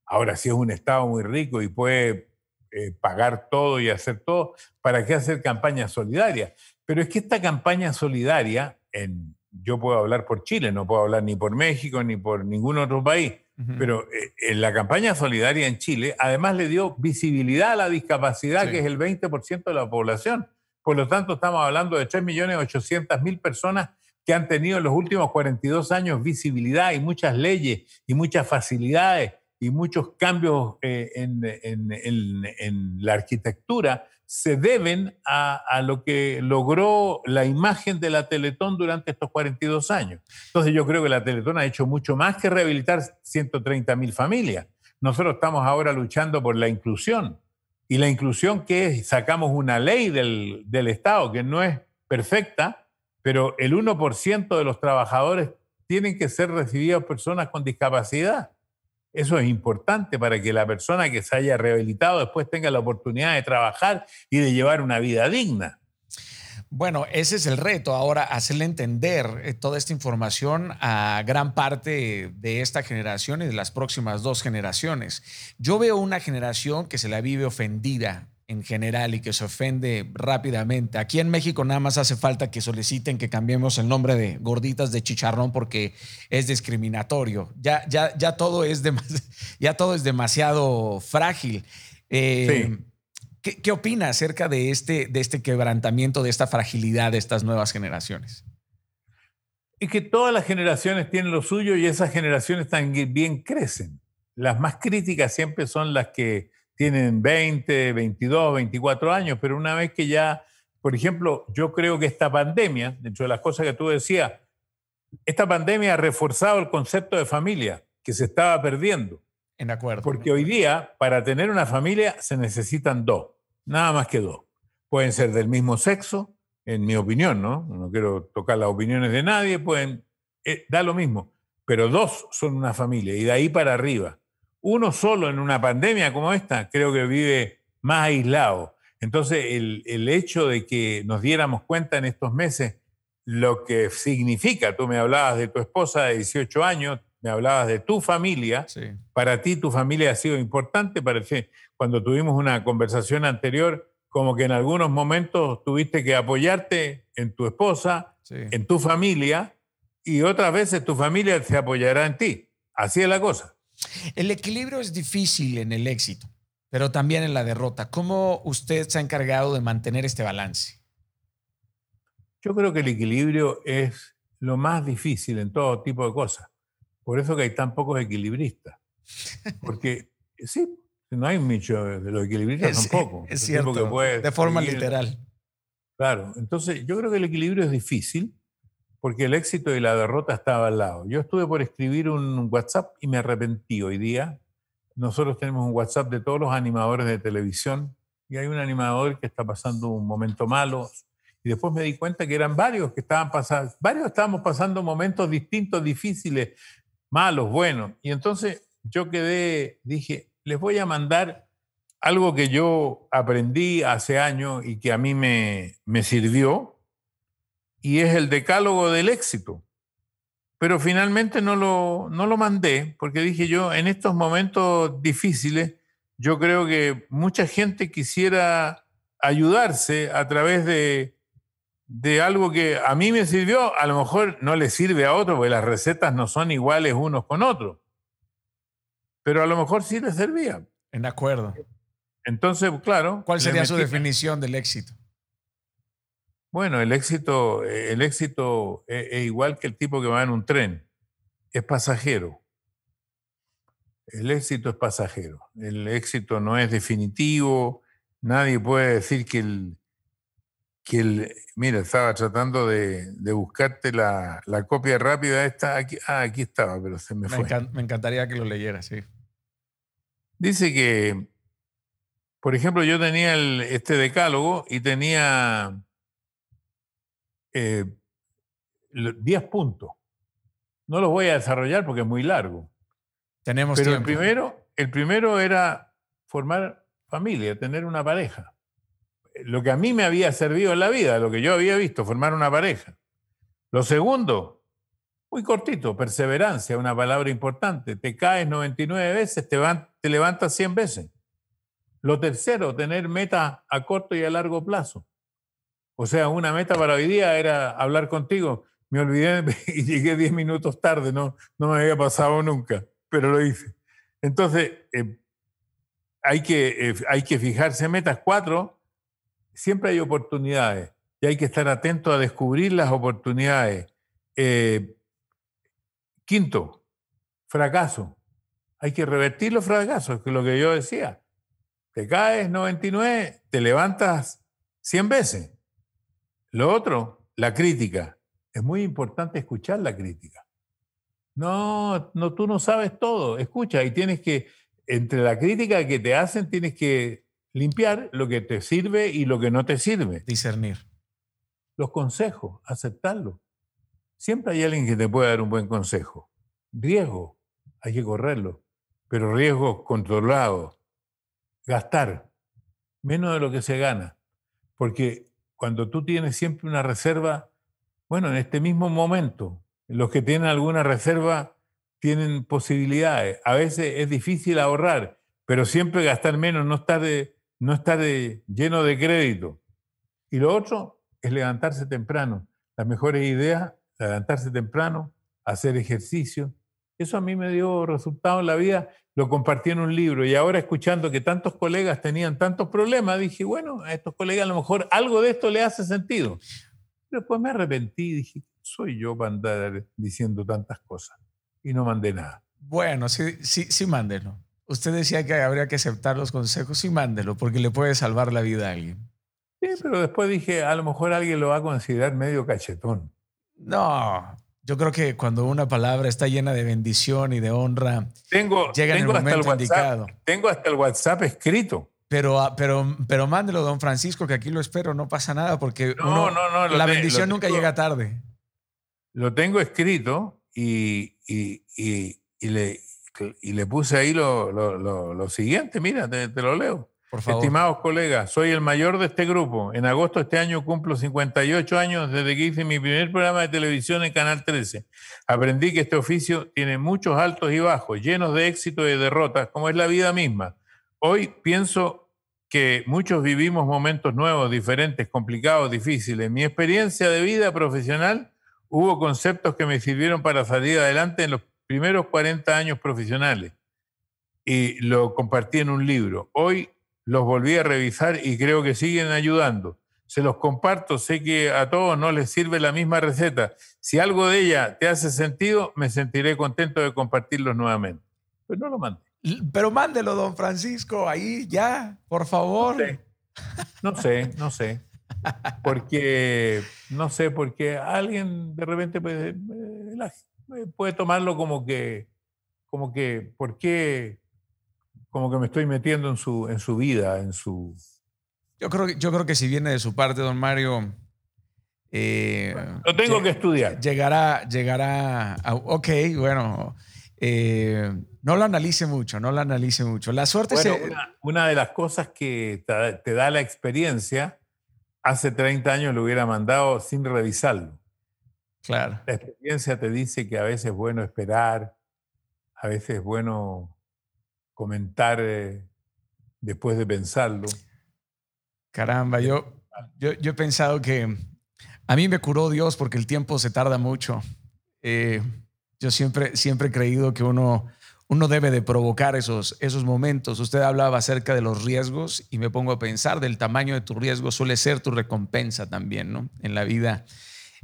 Ahora, si es un Estado muy rico y puede eh, pagar todo y hacer todo, ¿para qué hacer campaña solidaria? Pero es que esta campaña solidaria, en, yo puedo hablar por Chile, no puedo hablar ni por México ni por ningún otro país, pero eh, en la campaña solidaria en Chile además le dio visibilidad a la discapacidad, que es el 20% de la población. Por lo tanto, estamos hablando de 3.800.000 personas que han tenido en los últimos 42 años visibilidad y muchas leyes y muchas facilidades y muchos cambios eh, en, la arquitectura se deben a, lo que logró la imagen de la Teletón durante estos 42 años. Entonces yo creo que la Teletón ha hecho mucho más que rehabilitar 130 mil familias. Nosotros estamos ahora luchando por la inclusión. Y la inclusión que es, sacamos una ley del, del Estado que no es perfecta, pero el 1% de los trabajadores tienen que ser recibidos personas con discapacidad. Eso es importante para que la persona que se haya rehabilitado después tenga la oportunidad de trabajar y de llevar una vida digna. Bueno, ese es el reto ahora, hacerle entender eh, toda esta información a gran parte de esta generación y de las próximas dos generaciones. Yo veo una generación que se la vive ofendida en general y que se ofende rápidamente. Aquí en México nada más hace falta que soliciten que cambiemos el nombre de gorditas de chicharrón porque es discriminatorio. Ya, ya, ya, todo, es ya todo es demasiado frágil. Eh, ¿qué, ¿qué, opina acerca de este, de este quebrantamiento, de esta fragilidad de estas nuevas generaciones? Y que todas las generaciones tienen lo suyo y esas generaciones también crecen. Las más críticas siempre son las que tienen 20, 22, 24 años, pero una vez que ya, por ejemplo, yo creo que esta pandemia, dentro de las cosas que tú decías, esta pandemia ha reforzado el concepto de familia que se estaba perdiendo. En acuerdo. Porque hoy día, para tener una familia, se necesitan dos, nada más que dos. Pueden ser del mismo sexo, en mi opinión, ¿no? No quiero tocar las opiniones de nadie, pueden, eh, da lo mismo, pero dos son una familia y de ahí para arriba uno solo en una pandemia como esta creo que vive más aislado. Entonces, el, hecho de que nos diéramos cuenta en estos meses lo que significa, tú me hablabas de tu esposa de 18 años, me hablabas de tu familia, para ti tu familia ha sido importante, parece, cuando tuvimos una conversación anterior, como que en algunos momentos tuviste que apoyarte en tu esposa, en tu familia, y otras veces tu familia se apoyará en ti. Así es la cosa. El equilibrio es difícil en el éxito, pero también en la derrota. ¿Cómo usted se ha encargado de mantener este balance? Yo creo que el equilibrio es lo más difícil en todo tipo de cosas. Por eso que hay tan pocos equilibristas. Porque sí, no hay mucho de los equilibristas es, tampoco. Es cierto, de forma literal. Claro, entonces yo creo que el equilibrio es difícil porque el éxito y la derrota estaba al lado. Yo estuve por escribir un WhatsApp y me arrepentí hoy día. Nosotros tenemos un WhatsApp de todos los animadores de televisión y hay un animador que está pasando un momento malo. Y después me di cuenta que eran varios que estaban pasando, varios estábamos pasando momentos distintos, difíciles, malos, buenos. Y entonces yo quedé, dije, les voy a mandar algo que yo aprendí hace años y que a mí me, me sirvió y es el decálogo del éxito. Pero finalmente no lo, no lo mandé porque dije yo, en estos momentos difíciles, yo creo que mucha gente quisiera ayudarse a través de, de algo que a mí me sirvió, a lo mejor no le sirve a otro, porque las recetas no son iguales unos con otros. Pero a lo mejor sí le servía. En acuerdo. Entonces, claro. ¿Cuál sería su definición del éxito? Bueno, el éxito, eh, el éxito es, es, igual que el tipo que va en un tren, es pasajero. El éxito es pasajero. El éxito no es definitivo. Nadie puede decir que el, que el mira, estaba tratando de, de buscarte la, la, copia rápida esta. Aquí, ah, aquí estaba, pero se me, me fue. Me encantaría que lo leyera, sí. Dice que, por ejemplo, yo tenía el, este decálogo y tenía eh, 10 puntos. No los voy a desarrollar porque es muy largo. Tenemos Pero tiempo. El primero, el primero era formar familia, tener una pareja. Lo que a mí me había servido en la vida, lo que yo había visto, formar una pareja. Lo segundo, muy cortito, perseverancia, una palabra importante. Te caes 99 veces, te, te levantas 100 veces. Lo tercero, tener metas a corto y a largo plazo. O sea, una meta para hoy día era hablar contigo. Me olvidé y llegué 10 minutos tarde, no, no me había pasado nunca, pero lo hice. Entonces, eh, hay, que, eh, hay que fijarse metas. Cuatro, siempre hay oportunidades y hay que estar atento a descubrir las oportunidades. Eh, quinto, fracaso. Hay que revertir los fracasos, que es lo que yo decía. te caes 99, te levantas 100 veces. Lo otro, la crítica. Es muy importante escuchar la crítica. No, no, tú no sabes todo. Escucha y tienes que, entre la crítica que te hacen, tienes que limpiar lo que te sirve y lo que no te sirve. Discernir. Los consejos, aceptarlos. Siempre hay alguien que te puede dar un buen consejo. Riesgo, hay que correrlo, pero riesgo controlado. Gastar menos de lo que se gana. Porque cuando tú tienes siempre una reserva, bueno, en este mismo momento, los que tienen alguna reserva tienen posibilidades. A veces es difícil ahorrar, pero siempre gastar menos, no estar, no estar lleno de crédito. Y lo otro es levantarse temprano. Las mejores ideas, levantarse temprano, hacer ejercicio. Eso a mí me dio resultado en la vida. Lo compartí en un libro y ahora escuchando que tantos colegas tenían tantos problemas, dije, bueno, a estos colegas a lo mejor algo de esto le hace sentido. Después me arrepentí y dije, soy yo para andar diciendo tantas cosas. Y no mandé nada. Bueno, sí, sí, sí, mándelo. Usted decía que habría que aceptar los consejos, sí, mándelo, porque le puede salvar la vida a alguien. Sí, pero después dije, a lo mejor alguien lo va a considerar medio cachetón. No, yo creo que cuando una palabra está llena de bendición y de honra, tengo, llega en el momento indicado. Tengo hasta el WhatsApp escrito. Pero, ah, pero, pero mándelo, don Francisco, que aquí lo espero, no pasa nada, porque la bendición nunca llega tarde. Lo tengo escrito y, y, y, le, y le puse ahí lo, lo, lo siguiente, mira, te, lo leo. Por favor. Estimados colegas, soy el mayor de este grupo. En agosto de este año cumplo 58 años desde que hice mi primer programa de televisión en Canal 13. Aprendí que este oficio tiene muchos altos y bajos, llenos de éxitos y de derrotas, como es la vida misma. Hoy pienso que muchos vivimos momentos nuevos, diferentes, complicados, difíciles. En mi experiencia de vida profesional hubo conceptos que me sirvieron para salir adelante en los primeros 40 años profesionales y lo compartí en un libro. Hoy los volví a revisar y creo que siguen ayudando. Se los comparto, sé que a todos no les sirve la misma receta. Si algo de ella te hace sentido, me sentiré contento de compartirlos nuevamente. Pero no lo mande. Pero mándelo, don Francisco, ahí ya, por favor. No sé, no sé. Porque, no sé, porque alguien de repente puede, eh, puede tomarlo como que, como que, ¿por qué? Como que me estoy metiendo en su, en su vida, en su... Yo creo, yo creo que si viene de su parte, don Mario... Eh, lo tengo que estudiar. Llegará, llegará a, ok, bueno, eh, no lo analice mucho, no lo analice mucho. La suerte es... Una, una, de las cosas que te da la experiencia hace 30 años lo hubiera mandado sin revisarlo. Claro. La experiencia te dice que a veces es bueno esperar, a veces es bueno comentar eh, después de pensarlo. Caramba, yo, yo, he pensado que a mí me curó Dios porque el tiempo se tarda mucho. Eh, yo siempre, siempre he creído que uno uno debe de provocar esos, esos momentos. Usted hablaba acerca de los riesgos y me pongo a pensar del tamaño de tu riesgo suele ser tu recompensa también, ¿no? En la vida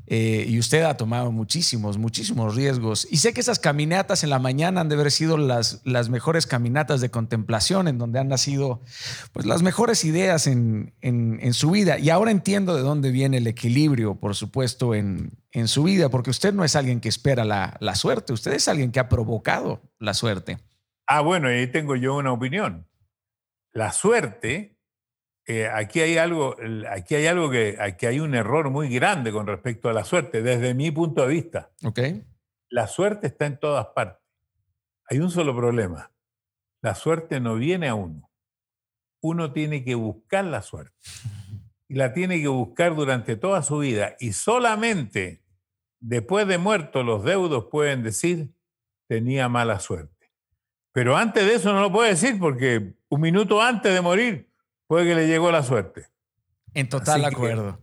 eh, y usted ha tomado muchísimos, muchísimos riesgos. Y sé que esas caminatas en la mañana han de haber sido las, las mejores caminatas de contemplación, en donde han nacido pues, las mejores ideas en, en, su vida. Y ahora entiendo de dónde viene el equilibrio, por supuesto, en, en su vida, porque usted no es alguien que espera la, la suerte, usted es alguien que ha provocado la suerte. Ah, bueno, ahí tengo yo una opinión. La suerte eh, aquí hay algo, aquí hay algo que aquí hay un error muy grande con respecto a la suerte, desde mi punto de vista. Okay. La suerte está en todas partes. Hay un solo problema. La suerte no viene a uno. Uno tiene que buscar la suerte. Y la tiene que buscar durante toda su vida. Y solamente después de muerto los deudos pueden decir, tenía mala suerte. Pero antes de eso no lo puede decir porque un minuto antes de morir puede que le llegó la suerte. En total acuerdo.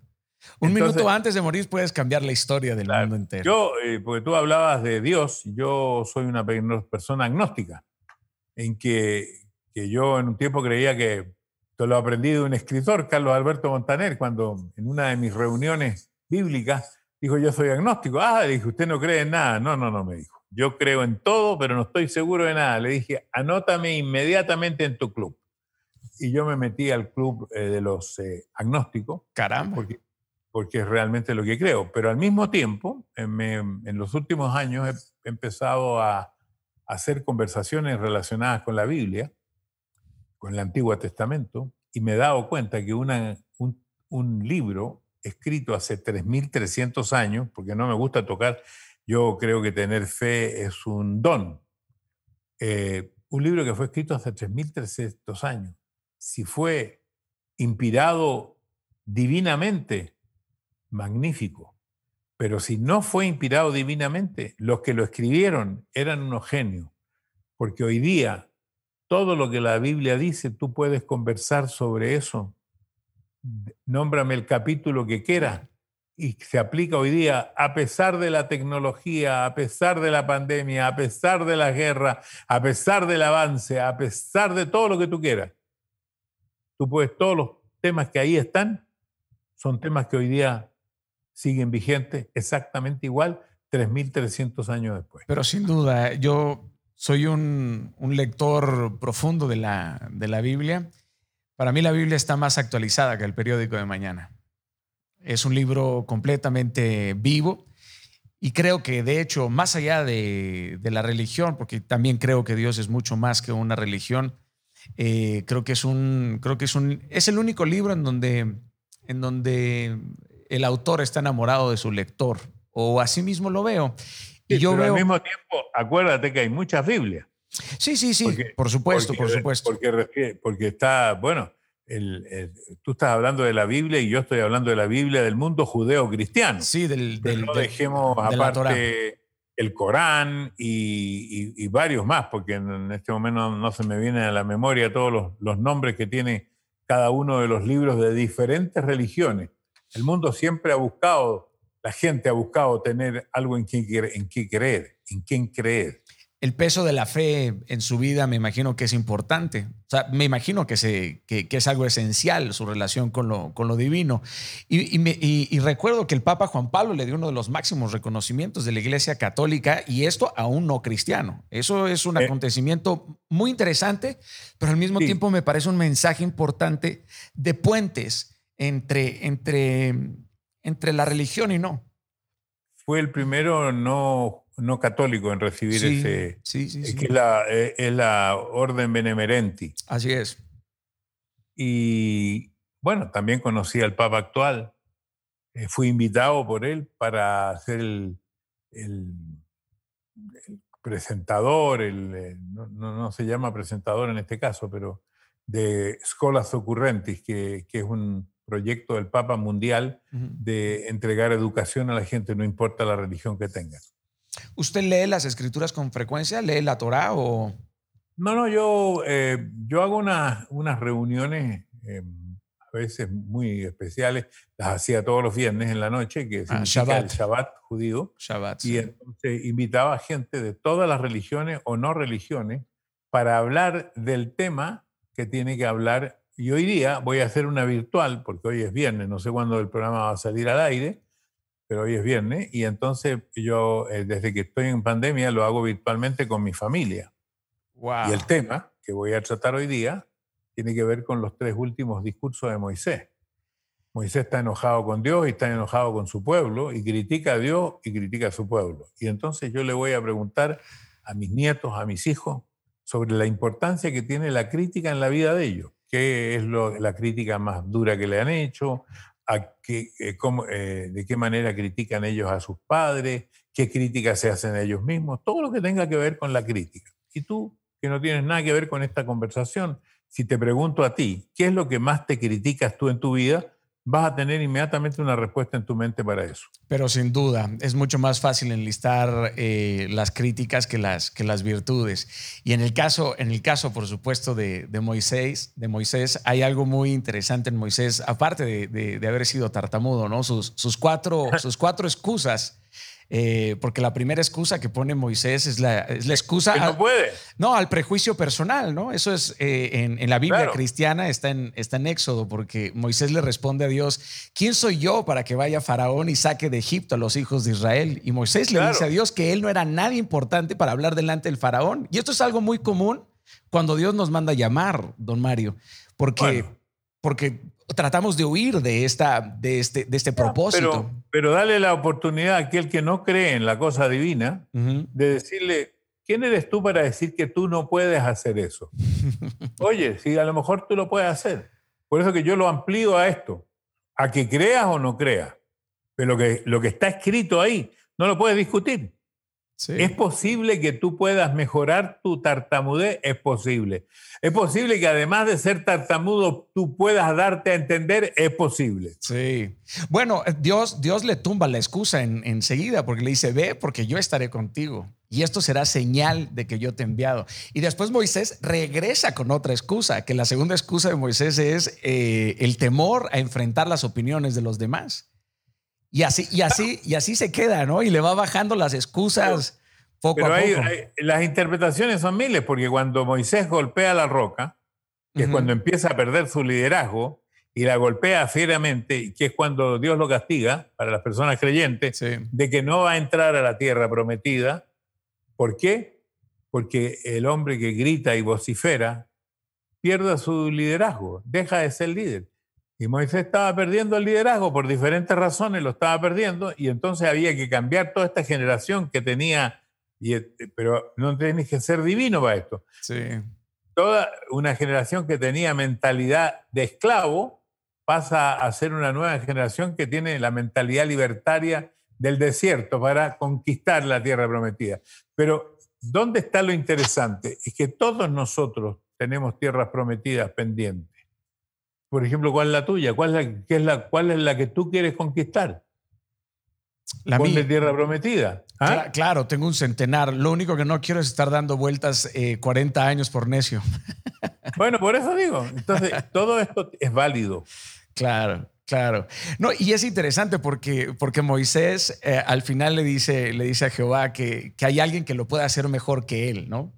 Un minuto antes de morir puedes cambiar la historia del mundo entero. Yo, eh, porque tú hablabas de Dios, yo soy una persona agnóstica, en que, que yo en un tiempo creía que, esto lo aprendí de un escritor, Carlos Alberto Montaner, cuando en una de mis reuniones bíblicas dijo, yo soy agnóstico. Ah, le dije, usted no cree en nada. No, no, no, me dijo. Yo creo en todo, pero no estoy seguro de nada. Le dije, anótame inmediatamente en tu club y yo me metí al club eh, de los eh, agnósticos. Caramba. Porque, porque es realmente lo que creo. Pero al mismo tiempo, en los últimos años he empezado a hacer conversaciones relacionadas con la Biblia, con el Antiguo Testamento, y me he dado cuenta que una, un, un libro escrito hace 3.300 años, porque no me gusta tocar, yo creo que tener fe es un don. Eh, un libro que fue escrito hace 3.300 años, si fue inspirado divinamente, magnífico. Pero si no fue inspirado divinamente, los que lo escribieron eran unos genios. Porque hoy día, todo lo que la Biblia dice, tú puedes conversar sobre eso nómbrame el capítulo que quieras y se aplica hoy día a pesar de la tecnología, a pesar de la pandemia, a pesar de la guerra, a pesar del avance, a pesar de todo lo que tú quieras. Tú puedes, todos los temas que ahí están son temas que hoy día siguen vigentes exactamente igual 3.300 años después. Pero sin duda, yo soy un, un lector profundo de la, de la Biblia para mí la Biblia está más actualizada que el periódico de mañana. Es un libro completamente vivo y creo que de hecho, más allá de, la religión, porque también creo que Dios es mucho más que una religión, eh, creo que es un, creo que es un, es el único libro en donde, en donde el autor está enamorado de su lector, o así mismo lo veo. Y yo veo, al mismo tiempo, acuérdate que hay muchas Biblias. Sí, sí, sí, por supuesto, por supuesto. Porque, porque está, bueno, tú estás hablando de la Biblia y yo estoy hablando de la Biblia del mundo judeo-cristiano. Sí, del, del No dejemos aparte el Corán y, varios más, porque en, este momento no, se me vienen a la memoria todos los, los nombres que tiene cada uno de los libros de diferentes religiones. El mundo siempre ha buscado, la gente ha buscado tener algo en quien, en qué creer, en quién creer el peso de la fe en su vida me imagino que es importante. O sea, me imagino que, se, que, es algo esencial su relación con lo, con lo divino. Y, recuerdo que el Papa Juan Pablo le dio uno de los máximos reconocimientos de la Iglesia Católica y esto a un no cristiano. Eso es un eh. acontecimiento muy interesante, pero al mismo tiempo me parece un mensaje importante de puentes entre, entre, entre la religión y no. Fue el primero no no católico en recibir ese. Sí, sí, es que la, eh, es la orden benemerenti. Así es. Y bueno, también conocí al Papa actual. Eh, fui invitado por él para ser el, presentador, el, eh, no, no, se llama presentador en este caso, pero de Scholas Ocurrentis, que, que es un proyecto del Papa Mundial de entregar educación a la gente, no importa la religión que tenga. ¿Usted lee las escrituras con frecuencia? ¿Lee la Torá o...? No, no, yo, eh, yo hago unas reuniones eh, a veces muy especiales, las hacía todos los viernes en la noche, que ah, significa el Shabbat judío. Shabbat, y entonces invitaba a gente de todas las religiones o no religiones para hablar del tema que tiene que hablar. Y hoy día voy a hacer una virtual, porque hoy es viernes, no sé cuándo el programa va a salir al aire, pero hoy es viernes, y entonces yo eh, desde que estoy en pandemia lo hago virtualmente con mi familia. Y el tema que voy a tratar hoy día tiene que ver con los tres últimos discursos de Moisés. Moisés está enojado con Dios y está enojado con su pueblo y critica a Dios y critica a su pueblo. Y entonces yo le voy a preguntar a mis nietos, a mis hijos, sobre la importancia que tiene la crítica en la vida de ellos. ¿Qué es lo, la crítica más dura que le han hecho? Eh, eh, de qué manera critican ellos a sus padres, qué críticas se hacen a ellos mismos, todo lo que tenga que ver con la crítica. Y tú, que no tienes nada que ver con esta conversación, si te pregunto a ti, ¿qué es lo que más te criticas tú en tu vida? Vas a tener inmediatamente una respuesta en tu mente para eso. Pero sin duda, es mucho más fácil enlistar eh, las críticas que las, que las virtudes. Y en el caso, en el caso por supuesto, de, Moisés, de Moisés, hay algo muy interesante en Moisés, aparte de, haber sido tartamudo, ¿no? Sus, sus, cuatro, sus cuatro excusas eh, porque la primera excusa que pone Moisés es la, es la excusa. no puede. No, al prejuicio personal, ¿no? Eso es eh, en, la Biblia cristiana, está en, está en Éxodo, porque Moisés le responde a Dios: ¿Quién soy yo para que vaya Faraón y saque de Egipto a los hijos de Israel? Y Moisés le dice a Dios que él no era nadie importante para hablar delante del Faraón. Y esto es algo muy común cuando Dios nos manda llamar, don Mario porque, porque tratamos de huir de, esta, de, este, de este propósito. Pero, dale la oportunidad a aquel que no cree en la cosa divina de decirle, ¿quién eres tú para decir que tú no puedes hacer eso? Oye, si a lo mejor tú lo puedes hacer. Por eso que yo lo amplío a esto, a que creas o no creas. Pero lo que, lo que está escrito ahí no lo puedes discutir. ¿Es posible que tú puedas mejorar tu tartamudez? Es posible. ¿Es posible que además de ser tartamudo tú puedas darte a entender? Es posible. Sí. Bueno, Dios, Dios le tumba la excusa enseguida porque le dice, ve porque yo estaré contigo. Y esto será señal de que yo te he enviado. Y después Moisés regresa con otra excusa, que la segunda excusa de Moisés es eh, el temor a enfrentar las opiniones de los demás. Y así, y así, y así se queda, ¿no? Y le va bajando las excusas poco a poco. las interpretaciones son miles, porque cuando Moisés golpea la roca, que es cuando empieza a perder su liderazgo, y la golpea fieramente, que es cuando Dios lo castiga, para las personas creyentes, de que no va a entrar a la tierra prometida. ¿Por qué? Porque el hombre que grita y vocifera pierde su liderazgo, deja de ser líder. Y Moisés estaba perdiendo el liderazgo por diferentes razones, lo estaba perdiendo, y entonces había que cambiar toda esta generación que tenía, y, eh, pero no tenés que ser divino para esto. Sí. Toda una generación que tenía mentalidad de esclavo pasa a ser una nueva generación que tiene la mentalidad libertaria del desierto para conquistar la tierra prometida. Pero, ¿dónde está lo interesante? Es que todos nosotros tenemos tierras prometidas pendientes por ejemplo, ¿cuál es la tuya? ¿Cuál es la, qué es la, cuál es la que tú quieres conquistar? La de tierra prometida. ¿ah? Claro, tengo un centenar. Lo único que no quiero es estar dando vueltas 40 eh, años por necio. Bueno, por eso digo. Entonces, todo esto es válido. Claro, claro. No, y es interesante porque, porque Moisés eh, al final le dice, le dice a Jehová que, que hay alguien que lo puede hacer mejor que él, ¿no?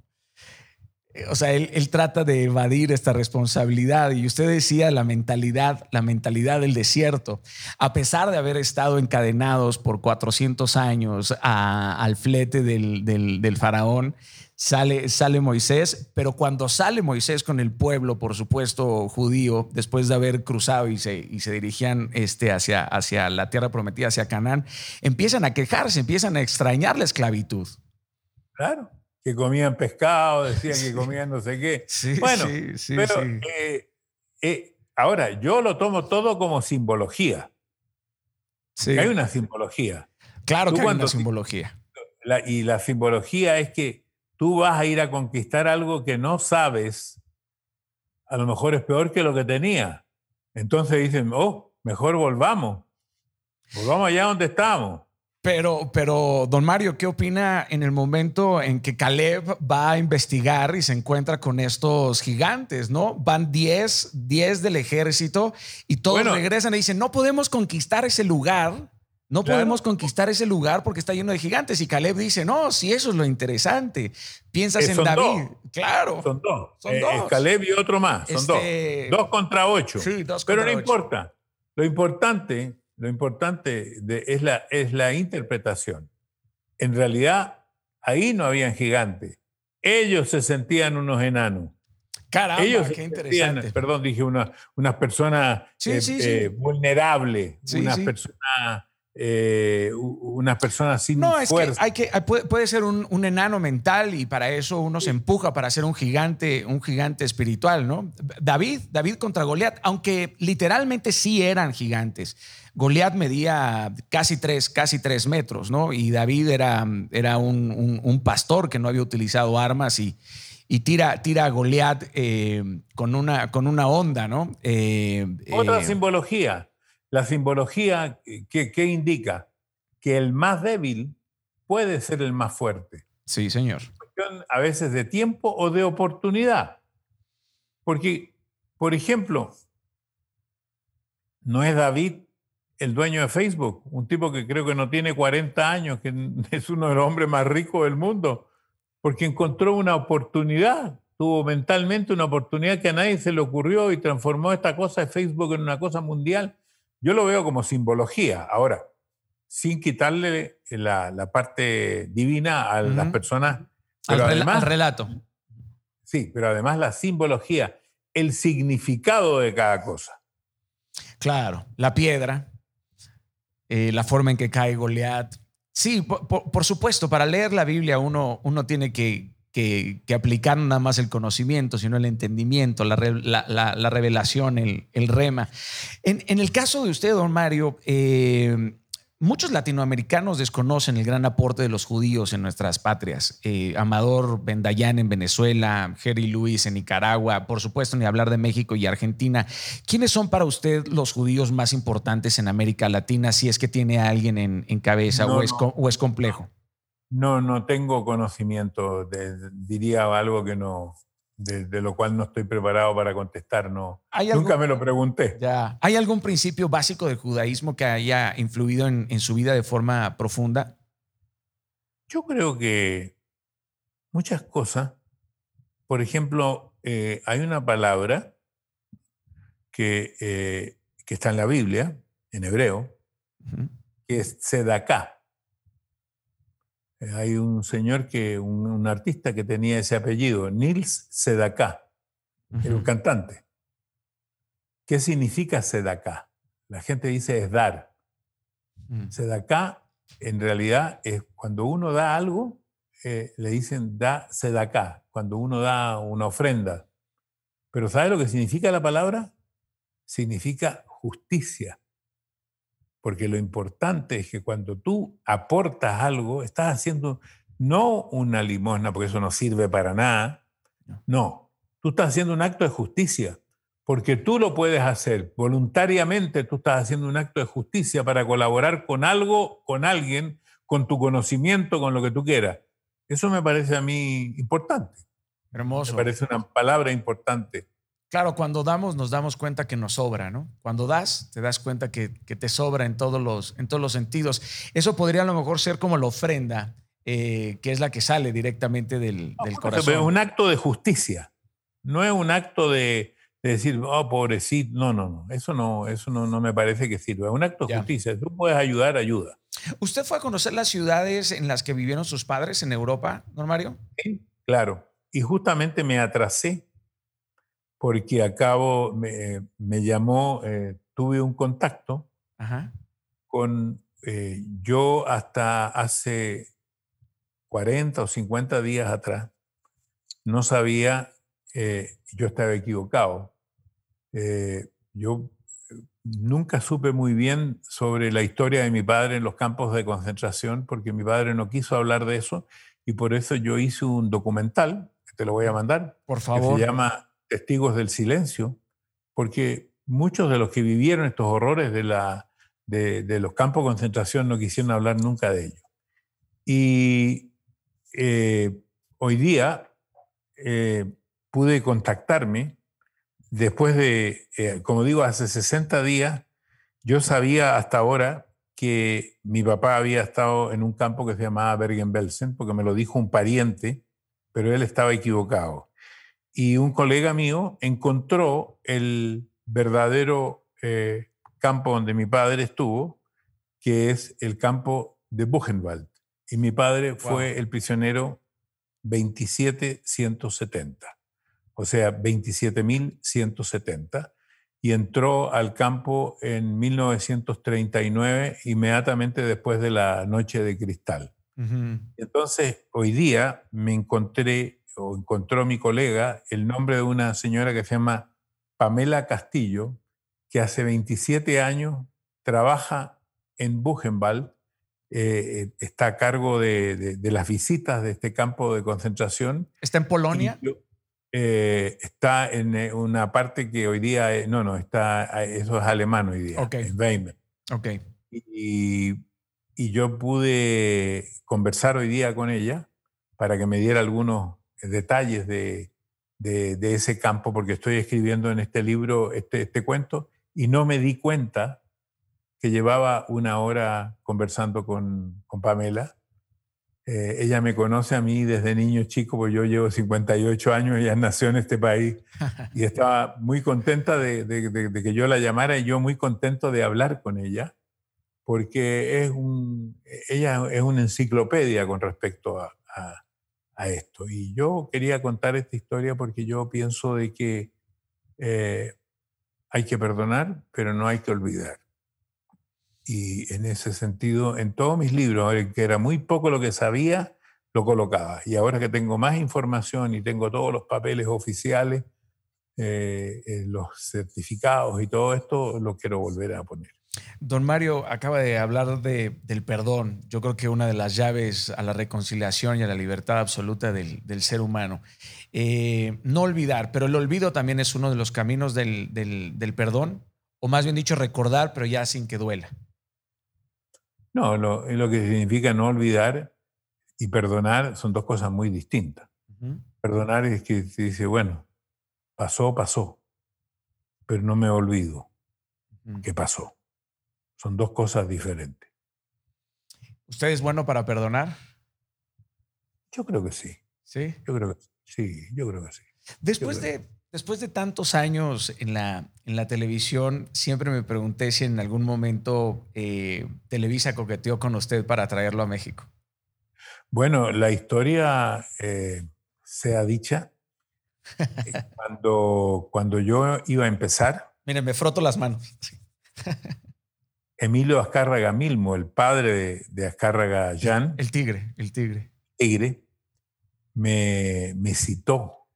O sea, él, trata de evadir esta responsabilidad. Y usted decía la mentalidad, la mentalidad del desierto. A pesar de haber estado encadenados por 400 años al flete del, faraón, sale, sale Moisés, pero cuando sale Moisés con el pueblo, por supuesto, judío, después de haber cruzado y se, y se dirigían este, hacia, hacia la tierra prometida, hacia Canaán, empiezan a quejarse, empiezan a extrañar la esclavitud. Claro que comían pescado, decían que comían no sé qué. bueno, pero eh, eh, ahora yo lo tomo todo como simbología. Hay una simbología. Claro que hay una simbología. y la simbología es que tú vas a ir a conquistar algo que no sabes, a lo mejor es peor que lo que tenía. Entonces dicen, oh, mejor volvamos. Volvamos allá donde estamos. Pero, pero, don Mario, ¿qué opina en el momento en que Caleb va a investigar y se encuentra con estos gigantes, ¿no? Van 10, 10 del ejército y todos regresan y dicen, no podemos conquistar ese lugar, no podemos conquistar ese lugar porque está lleno de gigantes. Y Caleb dice, no, si eso es lo interesante. Piensas eh, en David. Claro. Son dos. Son eh, dos. Caleb y otro más. Son dos. Este dos contra ocho. Sí, dos contra Pero no importa. Lo importante lo importante es, la, es la interpretación. En realidad, ahí no habían gigantes. Ellos se sentían unos enanos. Caramba, Ellos qué interesante. perdón, dije una, unas personas eh, eh, vulnerables, unas personas eh, unas personas sin no, es Que hay que puede, ser un, enano mental y para eso uno se empuja para ser un gigante, un gigante espiritual, ¿no? David, David contra Goliat, aunque literalmente sí eran gigantes. Goliat medía casi tres, casi tres metros, ¿no? Y David era, era un, pastor que no había utilizado armas y, y tira, tira a Goliat eh, con, una, con una onda, ¿no? Eh, Otra simbología la simbología, ¿qué, indica? Que el más débil puede ser el más fuerte. Sí, señor. A veces de tiempo o de oportunidad. Porque, por ejemplo, no es David el dueño de Facebook, un tipo que creo que no tiene 40 años, que es uno de los hombres más ricos del mundo, porque encontró una oportunidad, tuvo mentalmente una oportunidad que a nadie se le ocurrió y transformó esta cosa de Facebook en una cosa mundial. Yo lo veo como simbología. Ahora, sin quitarle la, parte divina a las personas. Pero al, además, relato. Sí, pero además la simbología. el significado de cada cosa. Claro, la piedra, eh, la forma en que cae Goliat. Sí, por, supuesto, para leer la Biblia uno, uno tiene que, que, aplicar nada más el conocimiento, sino el entendimiento, la, revelación, el, rema. En, en, el caso de usted, don Mario, eh, Muchos latinoamericanos desconocen el gran aporte de los judíos en nuestras patrias. Eh, Amador Bendayán en Venezuela, Jerry Lewis en Nicaragua, por supuesto, ni hablar de México y Argentina. ¿Quiénes son para usted los judíos más importantes en América Latina, si es que tiene a alguien en, cabeza o, es, o, es, complejo? No, no tengo conocimiento, de, diría algo que no, de, lo cual no estoy preparado para contestar. No. Nunca me lo pregunté. Ya. ¿Hay algún principio básico del judaísmo que haya influido en, su vida de forma profunda? Yo creo que muchas cosas. Por ejemplo, eh, hay una palabra que, eh, que, está en la Biblia, en hebreo, que es sedaká. Eh, hay un señor que, un, artista que tenía ese apellido, Nils Sedaka, era un cantante. ¿Qué significa Sedaka? La gente dice es dar. Mm. Sedaka en realidad es cuando uno da algo, eh, le dicen da Sedaka, cuando uno da una ofrenda. Pero ¿sabe lo que significa la palabra? Significa justicia. Porque lo importante es que cuando tú aportas algo, estás haciendo no una limosna, porque eso no sirve para nada. No, tú estás haciendo un acto de justicia, porque tú lo puedes hacer voluntariamente, tú estás haciendo un acto de justicia para colaborar con algo, con alguien, con tu conocimiento, con lo que tú quieras. Eso me parece a mí importante. Hermoso. Me parece una palabra importante. Claro, cuando damos nos damos cuenta que nos sobra, ¿no? Cuando das, te das cuenta que, te sobra en todos, los, en todos los sentidos. Eso podría a lo mejor ser como la ofrenda, eh, que es la que sale directamente del, del corazón. Es un acto de justicia, no es un acto de, decir, oh, pobrecito, no, no, no, eso no, eso no, no me parece que sirva. Es un acto de justicia, tú puedes ayudar, ayuda. ¿Usted fue a conocer las ciudades en las que vivieron sus padres en Europa, don Mario? Sí, claro. Y justamente me atrasé porque acabo, me, me llamó, eh, tuve un contacto con, eh, yo hasta hace 40 o 50 días atrás, no sabía, eh, yo estaba equivocado. yo nunca supe muy bien sobre la historia de mi padre en los campos de concentración, porque mi padre no quiso hablar de eso, y por eso yo hice un documental, que te lo voy a mandar, por favor. que se llama testigos del silencio, porque muchos de los que vivieron estos horrores de, la, de, los campos de concentración no quisieron hablar nunca de ellos. Y eh, hoy día eh, pude contactarme después de, eh, como digo, hace 60 días, yo sabía hasta ahora que mi papá había estado en un campo que se llamaba Bergen-Belsen, porque me lo dijo un pariente, pero él estaba equivocado y un colega mío encontró el verdadero eh, campo donde mi padre estuvo, que es el campo de Buchenwald. Y mi padre fue el prisionero 27170, o sea, 27.170, y entró al campo en 1939, inmediatamente después de la Noche de Cristal. Entonces, hoy día me encontré o encontró mi colega el nombre de una señora que se llama Pamela Castillo, que hace 27 años trabaja en Buchenwald, eh, está a cargo de, las visitas de este campo de concentración. ¿Está en Polonia? Eh, está en eh, una parte que hoy día, no, no, está, eso es alemán hoy día, en Weimar. Okay. Y, y yo pude conversar hoy día con ella para que me diera algunos detalles de, de, ese campo, porque estoy escribiendo en este libro este, este cuento y no me di cuenta que llevaba una hora conversando con, con Pamela. Eh, ella me conoce a mí desde niño chico, porque yo llevo 58 años, ella nació en este país y estaba muy contenta de, de, que yo la llamara y yo muy contento de hablar con ella, porque es un, ella es una enciclopedia con respecto a, a esto. Y yo quería contar esta historia porque yo pienso de que eh, hay que perdonar, pero no hay que olvidar. Y en ese sentido, en todos mis libros, que era muy poco lo que sabía, lo colocaba. Y ahora que tengo más información y tengo todos los papeles oficiales, eh, eh, los certificados y todo esto, lo quiero volver a poner. Don Mario acaba de hablar de, del perdón. Yo creo que una de las llaves a la reconciliación y a la libertad absoluta del, ser humano. Eh, no olvidar, pero el olvido también es uno de los caminos del, del, perdón, o más bien dicho, recordar, pero ya sin que duela. No, lo, lo que significa no olvidar y perdonar son dos cosas muy distintas. Perdonar es que se dice, bueno, pasó, pasó, pero no me olvido que pasó. Son dos cosas diferentes. ¿Usted es bueno para perdonar? Yo creo que sí. ¿Sí? Yo creo que sí, yo creo que sí. Después de, después de tantos años en la, en la televisión, siempre me pregunté si en algún momento eh, Televisa coqueteó con usted para traerlo a México. Bueno, la historia, eh, sea dicha, eh, cuando, cuando yo iba a empezar. Miren, me froto las manos. Emilio Azcárraga Milmo, el padre de, Azcárraga Jan. El tigre, el tigre. Tigre, me, me citó.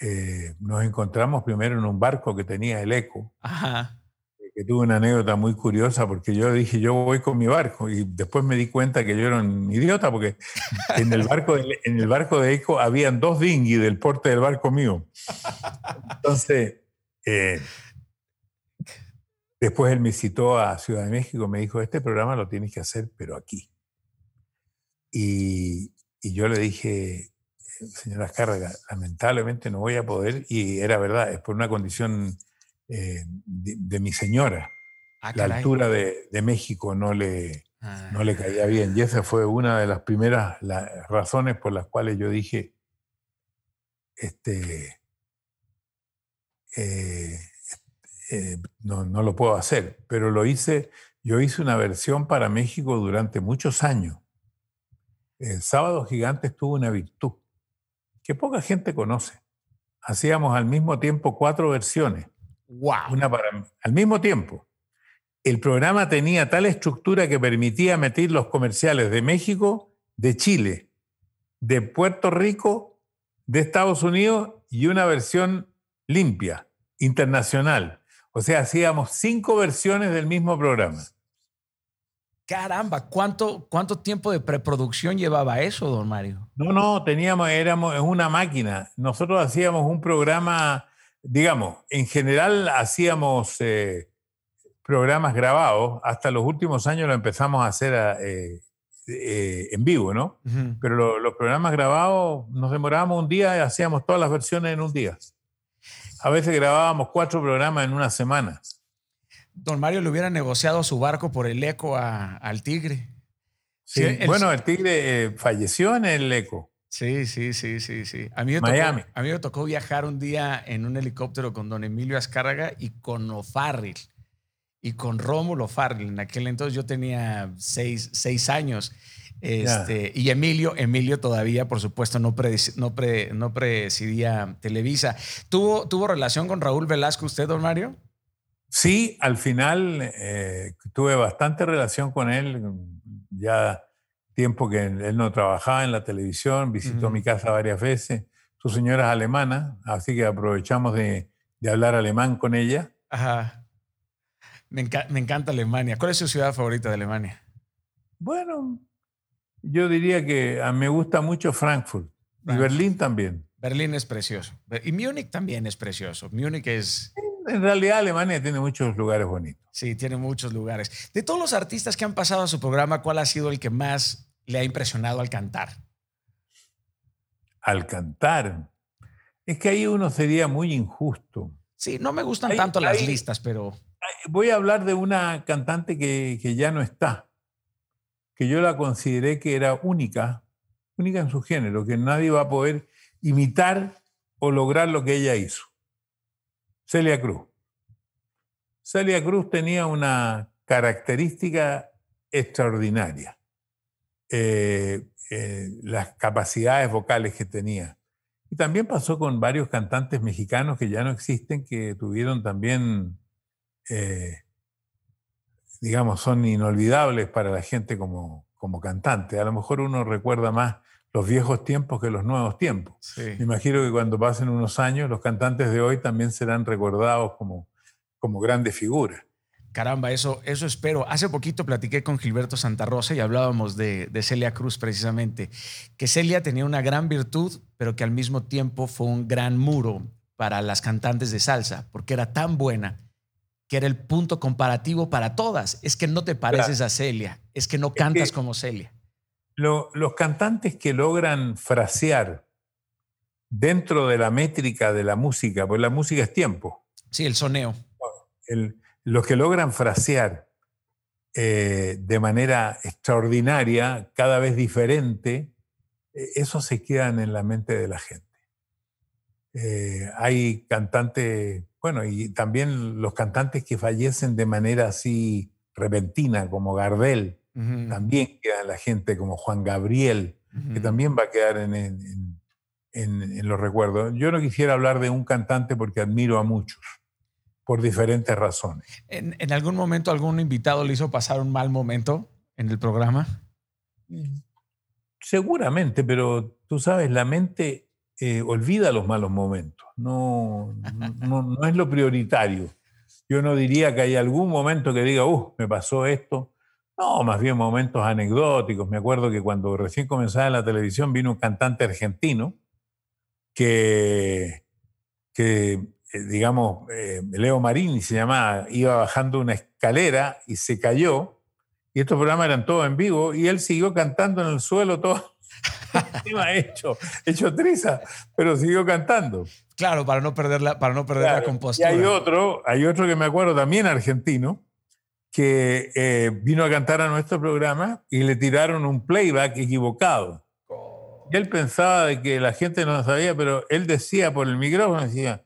Eh, nos encontramos primero en un barco que tenía el eco. Ajá. Que tuve una anécdota muy curiosa porque yo dije, yo voy con mi barco. Y después me di cuenta que yo era un idiota porque en el barco de, en el barco de eco habían dos dinghy del porte del barco mío. Entonces. Eh, Después él me citó a Ciudad de México, me dijo, este programa lo tienes que hacer, pero aquí. Y, yo le dije, señora Escárraga, lamentablemente no voy a poder, y era verdad, es por una condición eh, de, mi señora. Ah, la altura de, México no le, no le caía bien. Y esa fue una de las primeras razones por las cuales yo dije, este, eh, eh, no, no, lo puedo hacer, pero lo hice, yo hice una versión para México durante muchos años. El Sábado Gigantes tuvo una virtud que poca gente conoce. Hacíamos al mismo tiempo cuatro versiones. Wow. Una para, al mismo tiempo. El programa tenía tal estructura que permitía meter los comerciales de México, de Chile, de Puerto Rico, de Estados Unidos y una versión limpia, internacional. O sea, hacíamos cinco versiones del mismo programa. Caramba, ¿cuánto, cuánto tiempo de preproducción llevaba eso, don Mario? No, no, teníamos, éramos en una máquina. Nosotros hacíamos un programa, digamos, en general hacíamos eh, programas grabados. Hasta los últimos años lo empezamos a hacer eh, eh, en vivo, ¿no? Pero los programas grabados nos demorábamos un día y hacíamos todas las versiones en un día. A veces grabábamos cuatro programas en una semana. Don Mario le hubiera negociado su barco por el eco al Tigre. Sí, bueno, el Tigre eh, falleció en el eco. Sí, sí, sí, sí, sí. A mí, me Tocó, a mí me tocó viajar un día en un helicóptero con don Emilio Azcárraga y con O'Farrill y con Rómulo Farrell. En aquel entonces yo tenía seis, seis años. Este, Y Emilio, Emilio todavía, por supuesto, no, no, no presidía Televisa. ¿Tuvo, ¿Tuvo relación con Raúl Velasco usted, don Mario? Sí, al final eh, tuve bastante relación con él. Ya tiempo que él no trabajaba en la televisión, visitó mi casa varias veces. Su señora es alemana, así que aprovechamos de, de hablar alemán con ella. Ajá. Me, me encanta Alemania. ¿Cuál es su ciudad favorita de Alemania? Bueno, yo diría que a me gusta mucho Frankfurt y Berlín también. Berlín es precioso. Y Múnich también es precioso. Múnich es... En realidad Alemania tiene muchos lugares bonitos. Sí, tiene muchos lugares. De todos los artistas que han pasado a su programa, ¿cuál ha sido el que más le ha impresionado al cantar? Al cantar. Es que ahí uno sería muy injusto. Sí, no me gustan tanto las listas, pero... Voy a hablar de una cantante que, que ya no está que yo la consideré que era única, única en su género, que nadie va a poder imitar o lograr lo que ella hizo. Celia Cruz. Celia Cruz tenía una característica extraordinaria. Eh, eh, las capacidades vocales que tenía. Y también pasó con varios cantantes mexicanos que ya no existen, que tuvieron también, eh, digamos, son inolvidables para la gente como, como cantante. A lo mejor uno recuerda más los viejos tiempos que los nuevos tiempos. Me imagino que cuando pasen unos años, los cantantes de hoy también serán recordados como, como grandes figuras. Caramba, eso, eso espero. Hace poquito platiqué con Gilberto Santa Rosa y hablábamos de, Celia Cruz precisamente, que Celia tenía una gran virtud, pero que al mismo tiempo fue un gran muro para las cantantes de salsa, porque era tan buena que era el punto comparativo para todas. Es que no te pareces a Celia, es que no cantas como Celia. los cantantes que logran frasear dentro de la métrica de la música, pues la música es tiempo. Sí, el soneo. El, los que logran frasear eh, de manera extraordinaria, cada vez diferente, eh, eso se quedan en la mente de la gente. Eh, hay cantantes, bueno, y también los cantantes que fallecen de manera así repentina, como Gardel, también quedan en la gente, como Juan Gabriel, que también va a quedar en los recuerdos. Yo no quisiera hablar de un cantante porque admiro a muchos por diferentes razones. ¿En, algún momento algún invitado le hizo pasar un mal momento en el programa? Seguramente, pero tú sabes, la mente eh, olvida los malos momentos, no, no, es lo prioritario. Yo no diría que hay algún momento que diga, uh, me pasó esto. No, más bien momentos anecdóticos. Me acuerdo que cuando recién comenzaba en la televisión vino un cantante argentino que, que eh, digamos, eh, Leo Marini se llamaba, iba bajando una escalera y se cayó, y estos programas eran todos en vivo, y él siguió cantando en el suelo todo, hecho, hecho triza, pero siguió cantando. Claro, para no perder la, para no perder la compostura. Y hay otro, hay otro que me acuerdo también argentino, que eh, vino a cantar a nuestro programa y le tiraron un playback equivocado. Oh. Y él pensaba de que la gente no sabía, pero él decía por el micrófono, decía,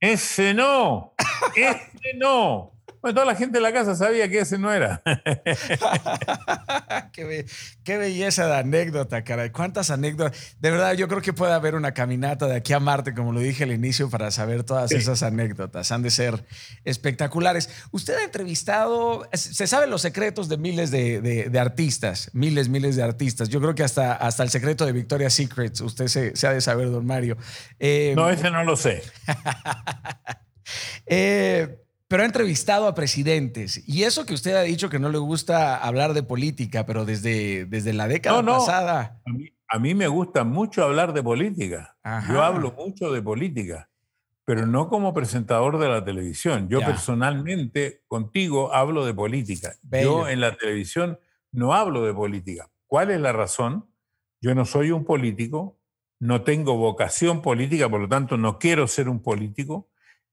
ese no, ese no. Bueno, toda la gente de la casa sabía que ese no era. qué, belleza de anécdota, caray. ¿Cuántas anécdotas? De verdad, yo creo que puede haber una caminata de aquí a Marte, como lo dije al inicio, para saber todas esas anécdotas. Han de ser espectaculares. Usted ha entrevistado, se saben los secretos de miles de, artistas, miles, miles de artistas. Yo creo que hasta, hasta el secreto de Victoria's Secrets, usted se, ha de saber, don Mario. Eh, no, ese no lo sé. eh, pero ha entrevistado a presidentes. Y eso que usted ha dicho que no le gusta hablar de política, pero desde, desde la década pasada. A mí, me gusta mucho hablar de política. Yo hablo mucho de política, pero no como presentador de la televisión. Yo personalmente, contigo, hablo de política. Yo en la televisión no hablo de política. ¿Cuál es la razón? Yo no soy un político, no tengo vocación política, por lo tanto no quiero ser un político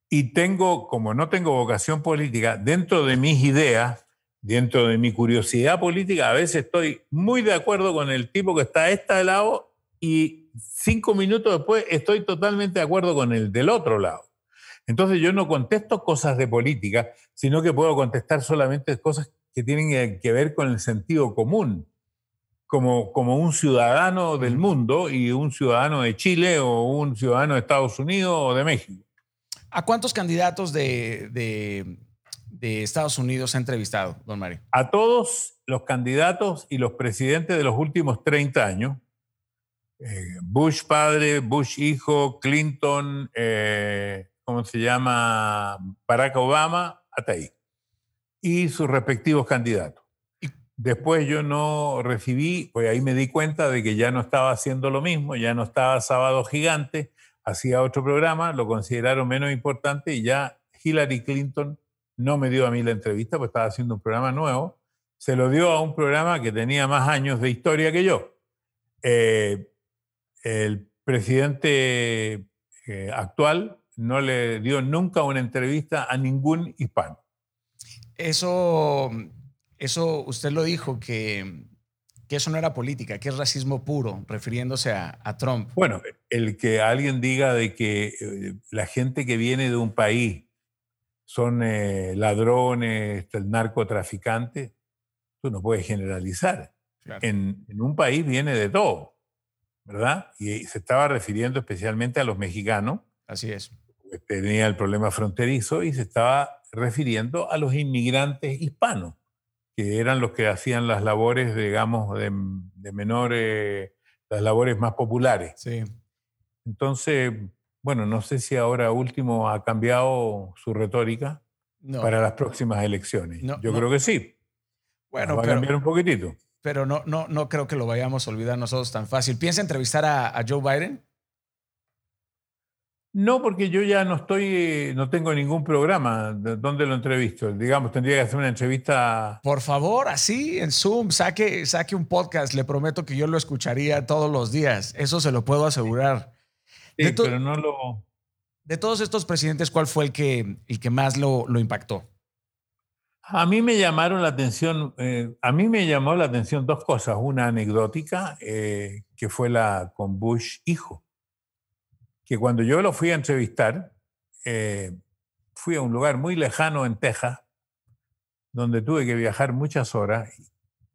y tengo, como no tengo vocación política, dentro de mis ideas, dentro de mi curiosidad política, a veces estoy muy de acuerdo con el tipo que está a este lado y cinco minutos después estoy totalmente de acuerdo con el del otro lado. Entonces yo no contesto cosas de política, sino que puedo contestar solamente cosas que tienen que ver con el sentido común, como, como un ciudadano del mundo y un ciudadano de Chile o un ciudadano de Estados Unidos o de México. ¿A cuántos candidatos de, Estados Unidos ha entrevistado, don Mario? A todos los candidatos y los presidentes de los últimos 30 años. Eh, Bush padre, Bush hijo, Clinton, eh, ¿cómo se llama? Barack Obama, hasta ahí. Y sus respectivos candidatos. Después yo no recibí, pues ahí me di cuenta de que ya no estaba haciendo lo mismo, ya no estaba Sábado Gigante, hacía otro programa, lo consideraron menos importante y ya Hillary Clinton no me dio a mí la entrevista, pues estaba haciendo un programa nuevo, se lo dio a un programa que tenía más años de historia que yo. Eh, el presidente eh, actual no le dio nunca una entrevista a ningún hispano. Eso, eso usted lo dijo, que que eso no era política, que es racismo puro, refiriéndose a, Trump. Bueno, el que alguien diga de que eh, la gente que viene de un país son eh, ladrones, el narcotraficante, tú no puedes generalizar. En, un país viene de todo. ¿verdad? Y se estaba refiriendo especialmente a los mexicanos. Así es. Que tenía el problema fronterizo y se estaba refiriendo a los inmigrantes hispanos, que eran los que hacían las labores, digamos, de, de menores, las labores más populares. Sí. Entonces, bueno, no sé si ahora último ha cambiado su retórica para las próximas elecciones. Yo creo que sí. Bueno, va a cambiar un poquitito. Pero no, no, no creo que lo vayamos a olvidar nosotros tan fácil. ¿Piensa entrevistar a, Joe Biden? No, porque yo ya no estoy, no tengo ningún programa donde lo entrevisto. Digamos, tendría que hacer una entrevista. Por favor, así en Zoom, saque, saque un podcast. Le prometo que yo lo escucharía todos los días. Eso se lo puedo asegurar. Sí, pero no lo. De todos estos presidentes, ¿cuál fue el que, el que más lo, lo impactó? A mí me llamaron la atención, eh, a mí me llamó la atención dos cosas. Una anecdótica, eh, que fue la con Bush hijo, que cuando yo lo fui a entrevistar, eh, fui a un lugar muy lejano en Texas, donde tuve que viajar muchas horas,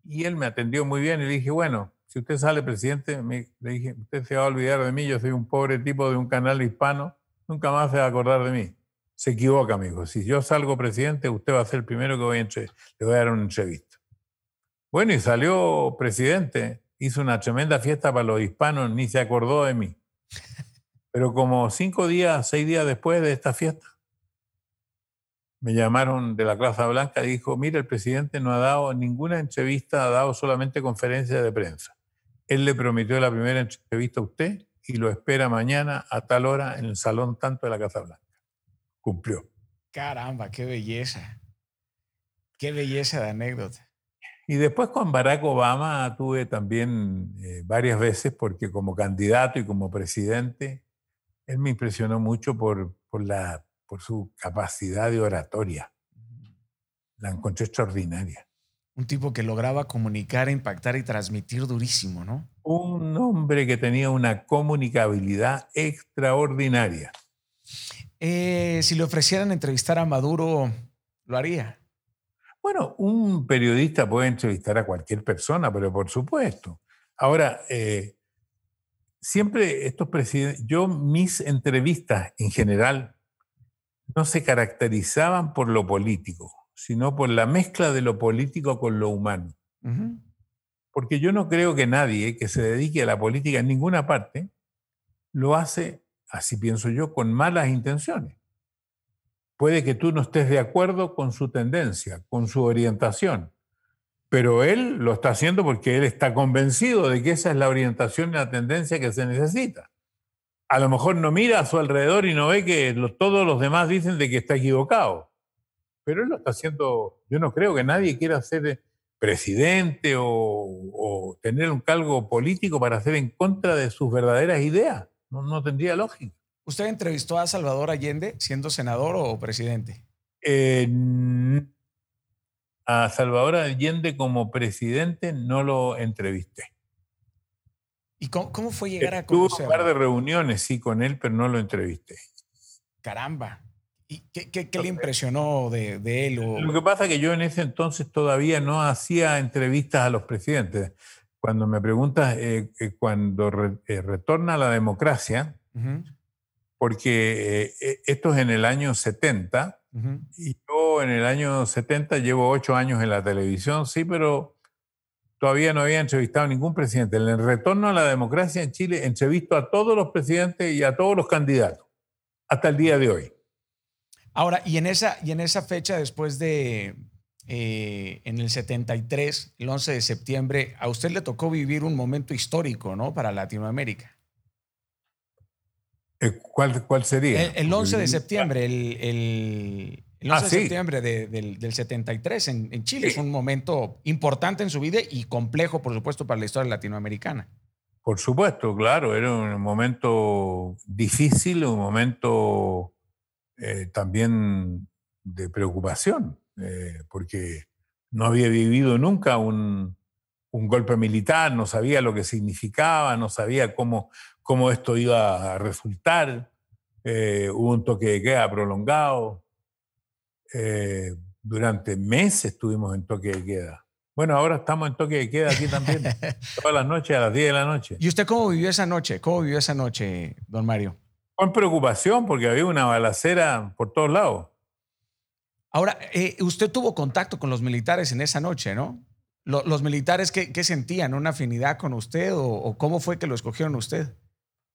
y él me atendió muy bien y le dije, bueno, si usted sale presidente, le dije, usted se va a olvidar de mí, yo soy un pobre tipo de un canal hispano, nunca más se va a acordar de mí se equivoca, amigo. Si yo salgo presidente, usted va a ser el primero que voy a le voy a dar una entrevista. Bueno, y salió presidente, hizo una tremenda fiesta para los hispanos, ni se acordó de mí. Pero como cinco días, seis días después de esta fiesta, me llamaron de la Plaza Blanca y dijo, mira, el presidente no ha dado ninguna entrevista, ha dado solamente conferencia de prensa. Él le prometió la primera entrevista a usted y lo espera mañana a tal hora en el salón tanto de la Casa Blanca cumplió. Caramba, qué belleza. Qué belleza de anécdota. Y después con Barack Obama tuve también eh, varias veces, porque como candidato y como presidente, él me impresionó mucho por, por, la, por su capacidad de oratoria. La encontré extraordinaria. Un tipo que lograba comunicar, impactar y transmitir durísimo, ¿no? Un hombre que tenía una comunicabilidad extraordinaria. Eh, si le ofrecieran entrevistar a Maduro, ¿lo haría? Bueno, un periodista puede entrevistar a cualquier persona, pero por supuesto. Ahora, eh, siempre estos presidentes, yo mis entrevistas en general no se caracterizaban por lo político, sino por la mezcla de lo político con lo humano. Porque yo no creo que nadie que se dedique a la política en ninguna parte lo hace así pienso yo, con malas intenciones. Puede que tú no estés de acuerdo con su tendencia, con su orientación, pero él lo está haciendo porque él está convencido de que esa es la orientación y la tendencia que se necesita. A lo mejor no mira a su alrededor y no ve que todos los demás dicen de que está equivocado, pero él lo está haciendo, yo no creo que nadie quiera ser presidente o, o tener un cargo político para hacer en contra de sus verdaderas ideas. No, tendría lógica. ¿Usted entrevistó a Salvador Allende siendo senador o presidente? A Salvador Allende como presidente no lo entrevisté. ¿Y cómo, fue llegar a conocerlo? Tuve un par de reuniones, sí, con él, pero no lo entrevisté. Caramba. ¿Y qué, le impresionó de, él? Lo que pasa es que yo en ese entonces todavía no hacía entrevistas a los presidentes cuando me preguntas, eh, eh, cuando eh, retorna la democracia, porque esto es en el año 70, y yo en el año 70 llevo ocho años en la televisión, sí, pero todavía no había entrevistado a ningún presidente. En el retorno a la democracia en Chile, entrevisto a todos los presidentes y a todos los candidatos, hasta el día de hoy. Ahora, y en esa, y en esa fecha, después de, eh, en el 73, el 11 de septiembre, a usted le tocó vivir un momento histórico, ¿no? Para Latinoamérica. Eh, ¿Cuál, cuál sería? El, 11 de septiembre, el, 11 ah, de septiembre del, 73 en, Chile. Es un momento importante en su vida y complejo, por supuesto, para la historia latinoamericana. Por supuesto, claro, era un momento difícil, un momento eh, también de preocupación. Eh, porque no había vivido nunca un, golpe militar, no sabía lo que significaba, no sabía cómo, cómo esto iba a resultar. Eh, hubo un toque de queda prolongado. Eh, durante meses estuvimos en toque de queda. Bueno, ahora estamos en toque de queda aquí también, todas las noches a las 10 de la noche. ¿Y usted cómo vivió esa noche? ¿Cómo vivió esa noche, don Mario? Con preocupación porque había una balacera por todos lados. Ahora, eh, usted tuvo contacto con los militares en esa noche, ¿no? ¿Los militares qué, sentían? ¿Una afinidad con usted o, cómo fue que lo escogieron usted?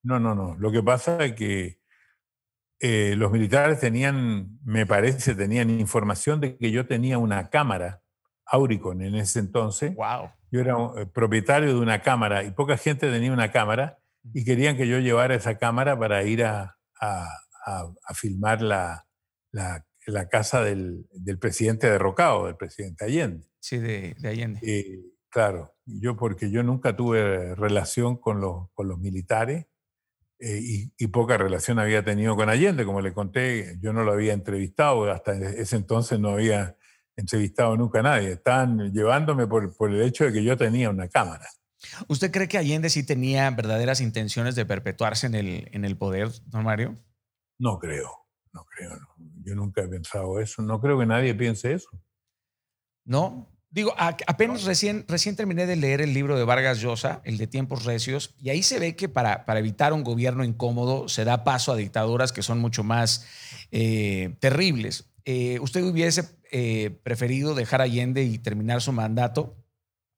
No, no, no. Lo que pasa es que eh, los militares tenían, me parece, tenían información de que yo tenía una cámara Auricon en ese entonces. Wow. Yo era eh, propietario de una cámara y poca gente tenía una cámara y querían que yo llevara esa cámara para ir a, filmar la, la, casa del, del, presidente derrocado, del presidente Allende. Sí, de, Allende. Eh, claro, yo porque yo nunca tuve relación con los, con los militares eh, y, y, poca relación había tenido con Allende, como le conté, yo no lo había entrevistado, hasta ese entonces no había entrevistado nunca a nadie, estaban llevándome por, por el hecho de que yo tenía una cámara. ¿Usted cree que Allende sí tenía verdaderas intenciones de perpetuarse en el, en el poder, don Mario? No creo, no creo. Yo nunca he pensado eso. No creo que nadie piense eso. No, Digo, apenas recién, recién terminé de leer el libro de Vargas Llosa, el de Tiempos Recios, y ahí se ve que para, para evitar un gobierno incómodo se da paso a dictaduras que son mucho más eh, terribles. Eh, ¿Usted hubiese eh, preferido dejar Allende y terminar su mandato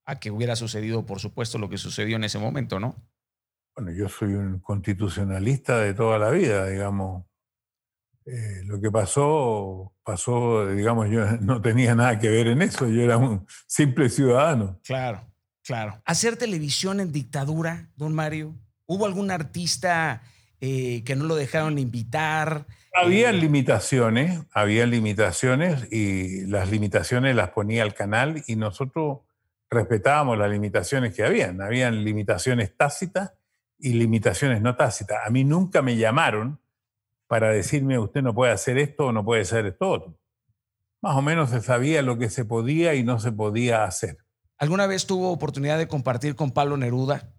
a que hubiera sucedido, por supuesto, lo que sucedió en ese momento, no? Bueno, yo soy un constitucionalista de toda la vida, digamos. Eh, lo que pasó, pasó, digamos, yo no tenía nada que ver en eso, yo era un simple ciudadano. Claro, claro. Hacer televisión en dictadura, don Mario, ¿hubo algún artista eh, que no lo dejaron invitar? Había eh, limitaciones, había limitaciones y las limitaciones las ponía el canal y nosotros respetábamos las limitaciones que habían. Habían limitaciones tácitas y limitaciones no tácitas. A mí nunca me llamaron para decirme usted no puede hacer esto o no puede hacer esto otro. Más o menos se sabía lo que se podía y no se podía hacer. ¿Alguna vez tuvo oportunidad de compartir con Pablo Neruda?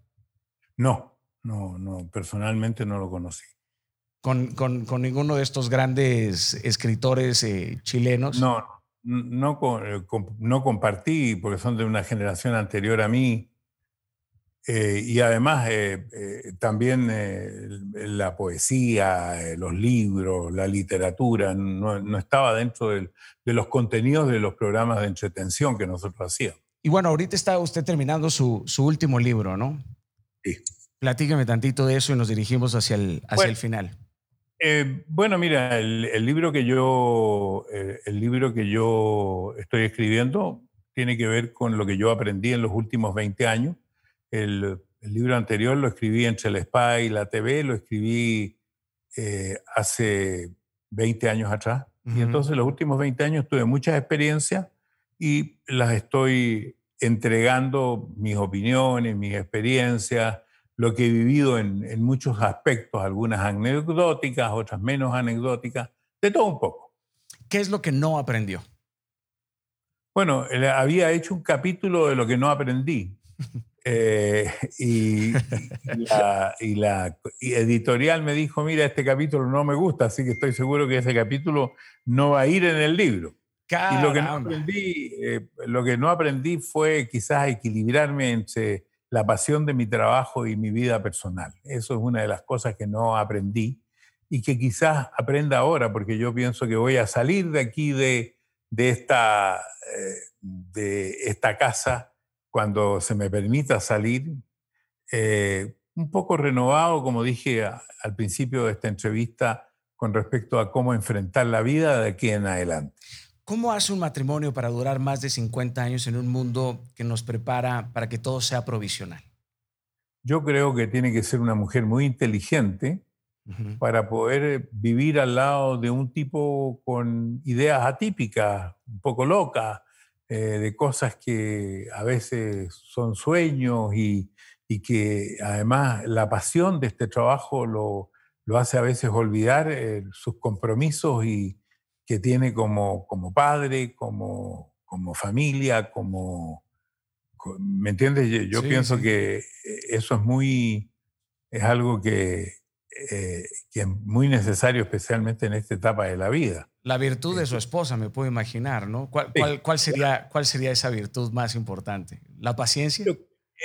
No, no, no, personalmente no lo conocí. ¿Con, con, con ninguno de estos grandes escritores eh, chilenos? No, no, eh, no compartí porque son de una generación anterior a mí eh, y además eh, eh, también la poesía, los libros, la literatura, no, estaba dentro de los contenidos de los programas de entretención que nosotros hacíamos. Y bueno, ahorita está usted terminando su, su último libro, ¿no? Sí. Platícame tantito de eso y nos dirigimos hacia el, hacia el final. bueno, mira, el, el, libro que yo, el libro que yo estoy escribiendo tiene que ver con lo que yo aprendí en los últimos 20 años el, libro anterior lo escribí entre el SPA y la TV, lo escribí eh, hace 20 años atrás. Y entonces los últimos 20 años tuve muchas experiencias y las estoy entregando, mis opiniones, mis experiencias, lo que he vivido en, en muchos aspectos, algunas anecdóticas, otras menos anecdóticas, de todo un poco. ¿Qué es lo que no aprendió? Bueno, había hecho un capítulo de lo que no aprendí. Eh, y, la, editorial me dijo, mira, este capítulo no me gusta, así que estoy seguro que ese capítulo no va a ir en el libro. Y lo que, no aprendí, eh, lo que no aprendí fue quizás equilibrarme entre la pasión de mi trabajo y mi vida personal. Eso es una de las cosas que no aprendí y que quizás aprenda ahora, porque yo pienso que voy a salir de aquí de, de esta, eh, de esta casa cuando se me permita salir, eh, un poco renovado, como dije al principio de esta entrevista, con respecto a cómo enfrentar la vida de aquí en adelante. ¿Cómo hace un matrimonio para durar más de 50 años en un mundo que nos prepara para que todo sea provisional? Yo creo que tiene que ser una mujer muy inteligente para poder vivir al lado de un tipo con ideas atípicas, un poco locas, eh, de cosas que a veces son sueños y, que además la pasión de este trabajo lo, hace a veces olvidar eh, sus compromisos y que tiene como, como padre, como, como familia, como... ¿Me entiendes? Yo, pienso que eh, eso es muy... es algo que, que es muy necesario especialmente en esta etapa de la vida. La virtud de su esposa, me puedo imaginar, ¿no? ¿Cuál, sería, ¿Cuál sería esa virtud más importante? ¿La paciencia?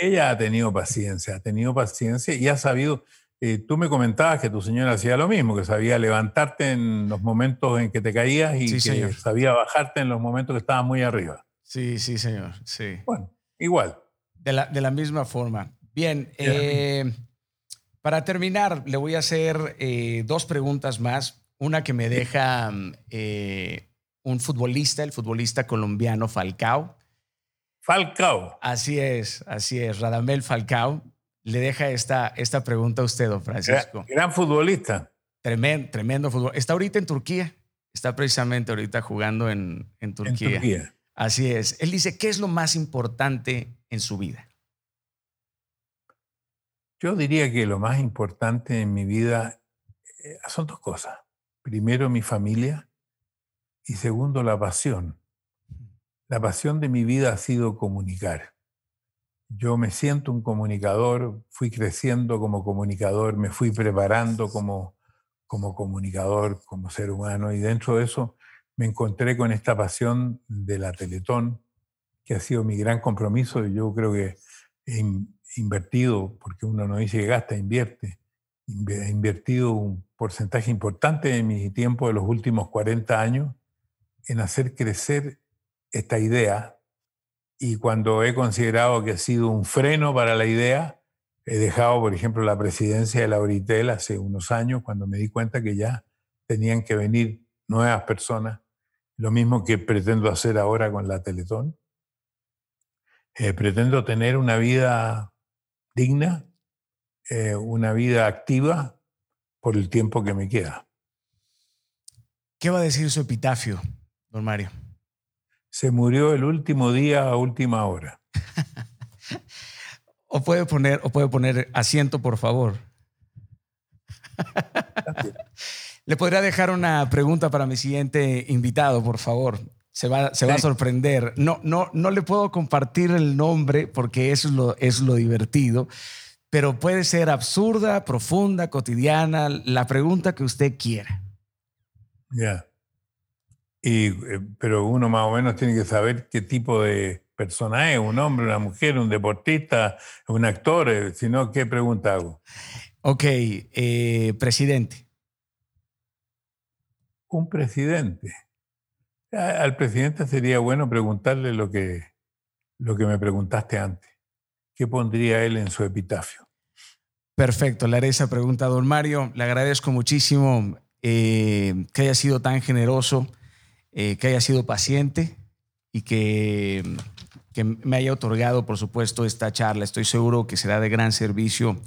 Ella ha tenido paciencia, ha tenido paciencia y ha sabido, eh, tú me comentabas que tu señora hacía lo mismo, que sabía levantarte en los momentos en que te caías y que sabía bajarte en los momentos que estabas muy arriba. Sí, sí, señor, sí. Bueno, igual. De la, de la misma forma. Bien, eh, para terminar, le voy a hacer eh, dos preguntas más. Una que me deja un futbolista, el futbolista colombiano Falcao. Falcao. Así es, así es. Radamel Falcao le deja esta, esta pregunta a usted, don Francisco. Gran, futbolista. Tremendo, tremendo fútbol. Está ahorita en Turquía. Está precisamente ahorita jugando en, en, Turquía. en Turquía. Así es. Él dice, ¿qué es lo más importante en su vida? Yo diría que lo más importante en mi vida eh, son dos cosas. Primero, mi familia y segundo, la pasión. La pasión de mi vida ha sido comunicar. Yo me siento un comunicador, fui creciendo como comunicador, me fui preparando como, como comunicador, como ser humano, y dentro de eso me encontré con esta pasión de la Teletón, que ha sido mi gran compromiso. y Yo creo que he invertido, porque uno no dice que gasta, invierte. He invertido un porcentaje importante de mi tiempo de los últimos 40 años en hacer crecer esta idea y cuando he considerado que ha sido un freno para la idea, he dejado, por ejemplo, la presidencia de la Auritel hace unos años cuando me di cuenta que ya tenían que venir nuevas personas, lo mismo que pretendo hacer ahora con la Teletón. Eh, pretendo tener una vida digna, eh, una vida activa por el tiempo que me queda. ¿Qué va a decir su epitafio, don Mario? se murió el último día a última hora. o, puede poner, o puede poner asiento, por favor. Le podría dejar una pregunta para mi siguiente invitado, por favor. Se va, se va a sorprender. No, no, no le puedo compartir el nombre porque eso es lo, es lo divertido, pero puede ser absurda, profunda, cotidiana, la pregunta que usted quiera. Ya. Eh, pero uno más o menos tiene que saber qué tipo de persona es, un hombre, una mujer, un deportista, un actor, eh, si no, ¿qué pregunta hago? Ok, eh, presidente. Un presidente. Al presidente sería bueno preguntarle lo que, lo que me preguntaste antes. ¿Qué pondría él en su epitafio? Perfecto, le haré esa pregunta a don Mario. Le agradezco muchísimo que haya sido tan generoso eh, que haya sido paciente y que, que, me haya otorgado, por supuesto, esta charla. Estoy seguro que será de gran servicio,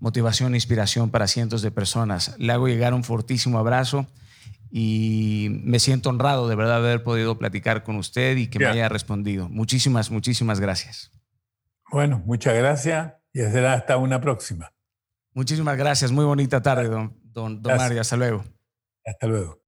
motivación e inspiración para cientos de personas. Le hago llegar un fortísimo abrazo y me siento honrado de verdad haber podido platicar con usted y que me haya respondido. Muchísimas, muchísimas gracias. Bueno, muchas gracias y será hasta una próxima. Muchísimas gracias. Muy bonita tarde, don, don, don Mario. Hasta luego. Hasta luego.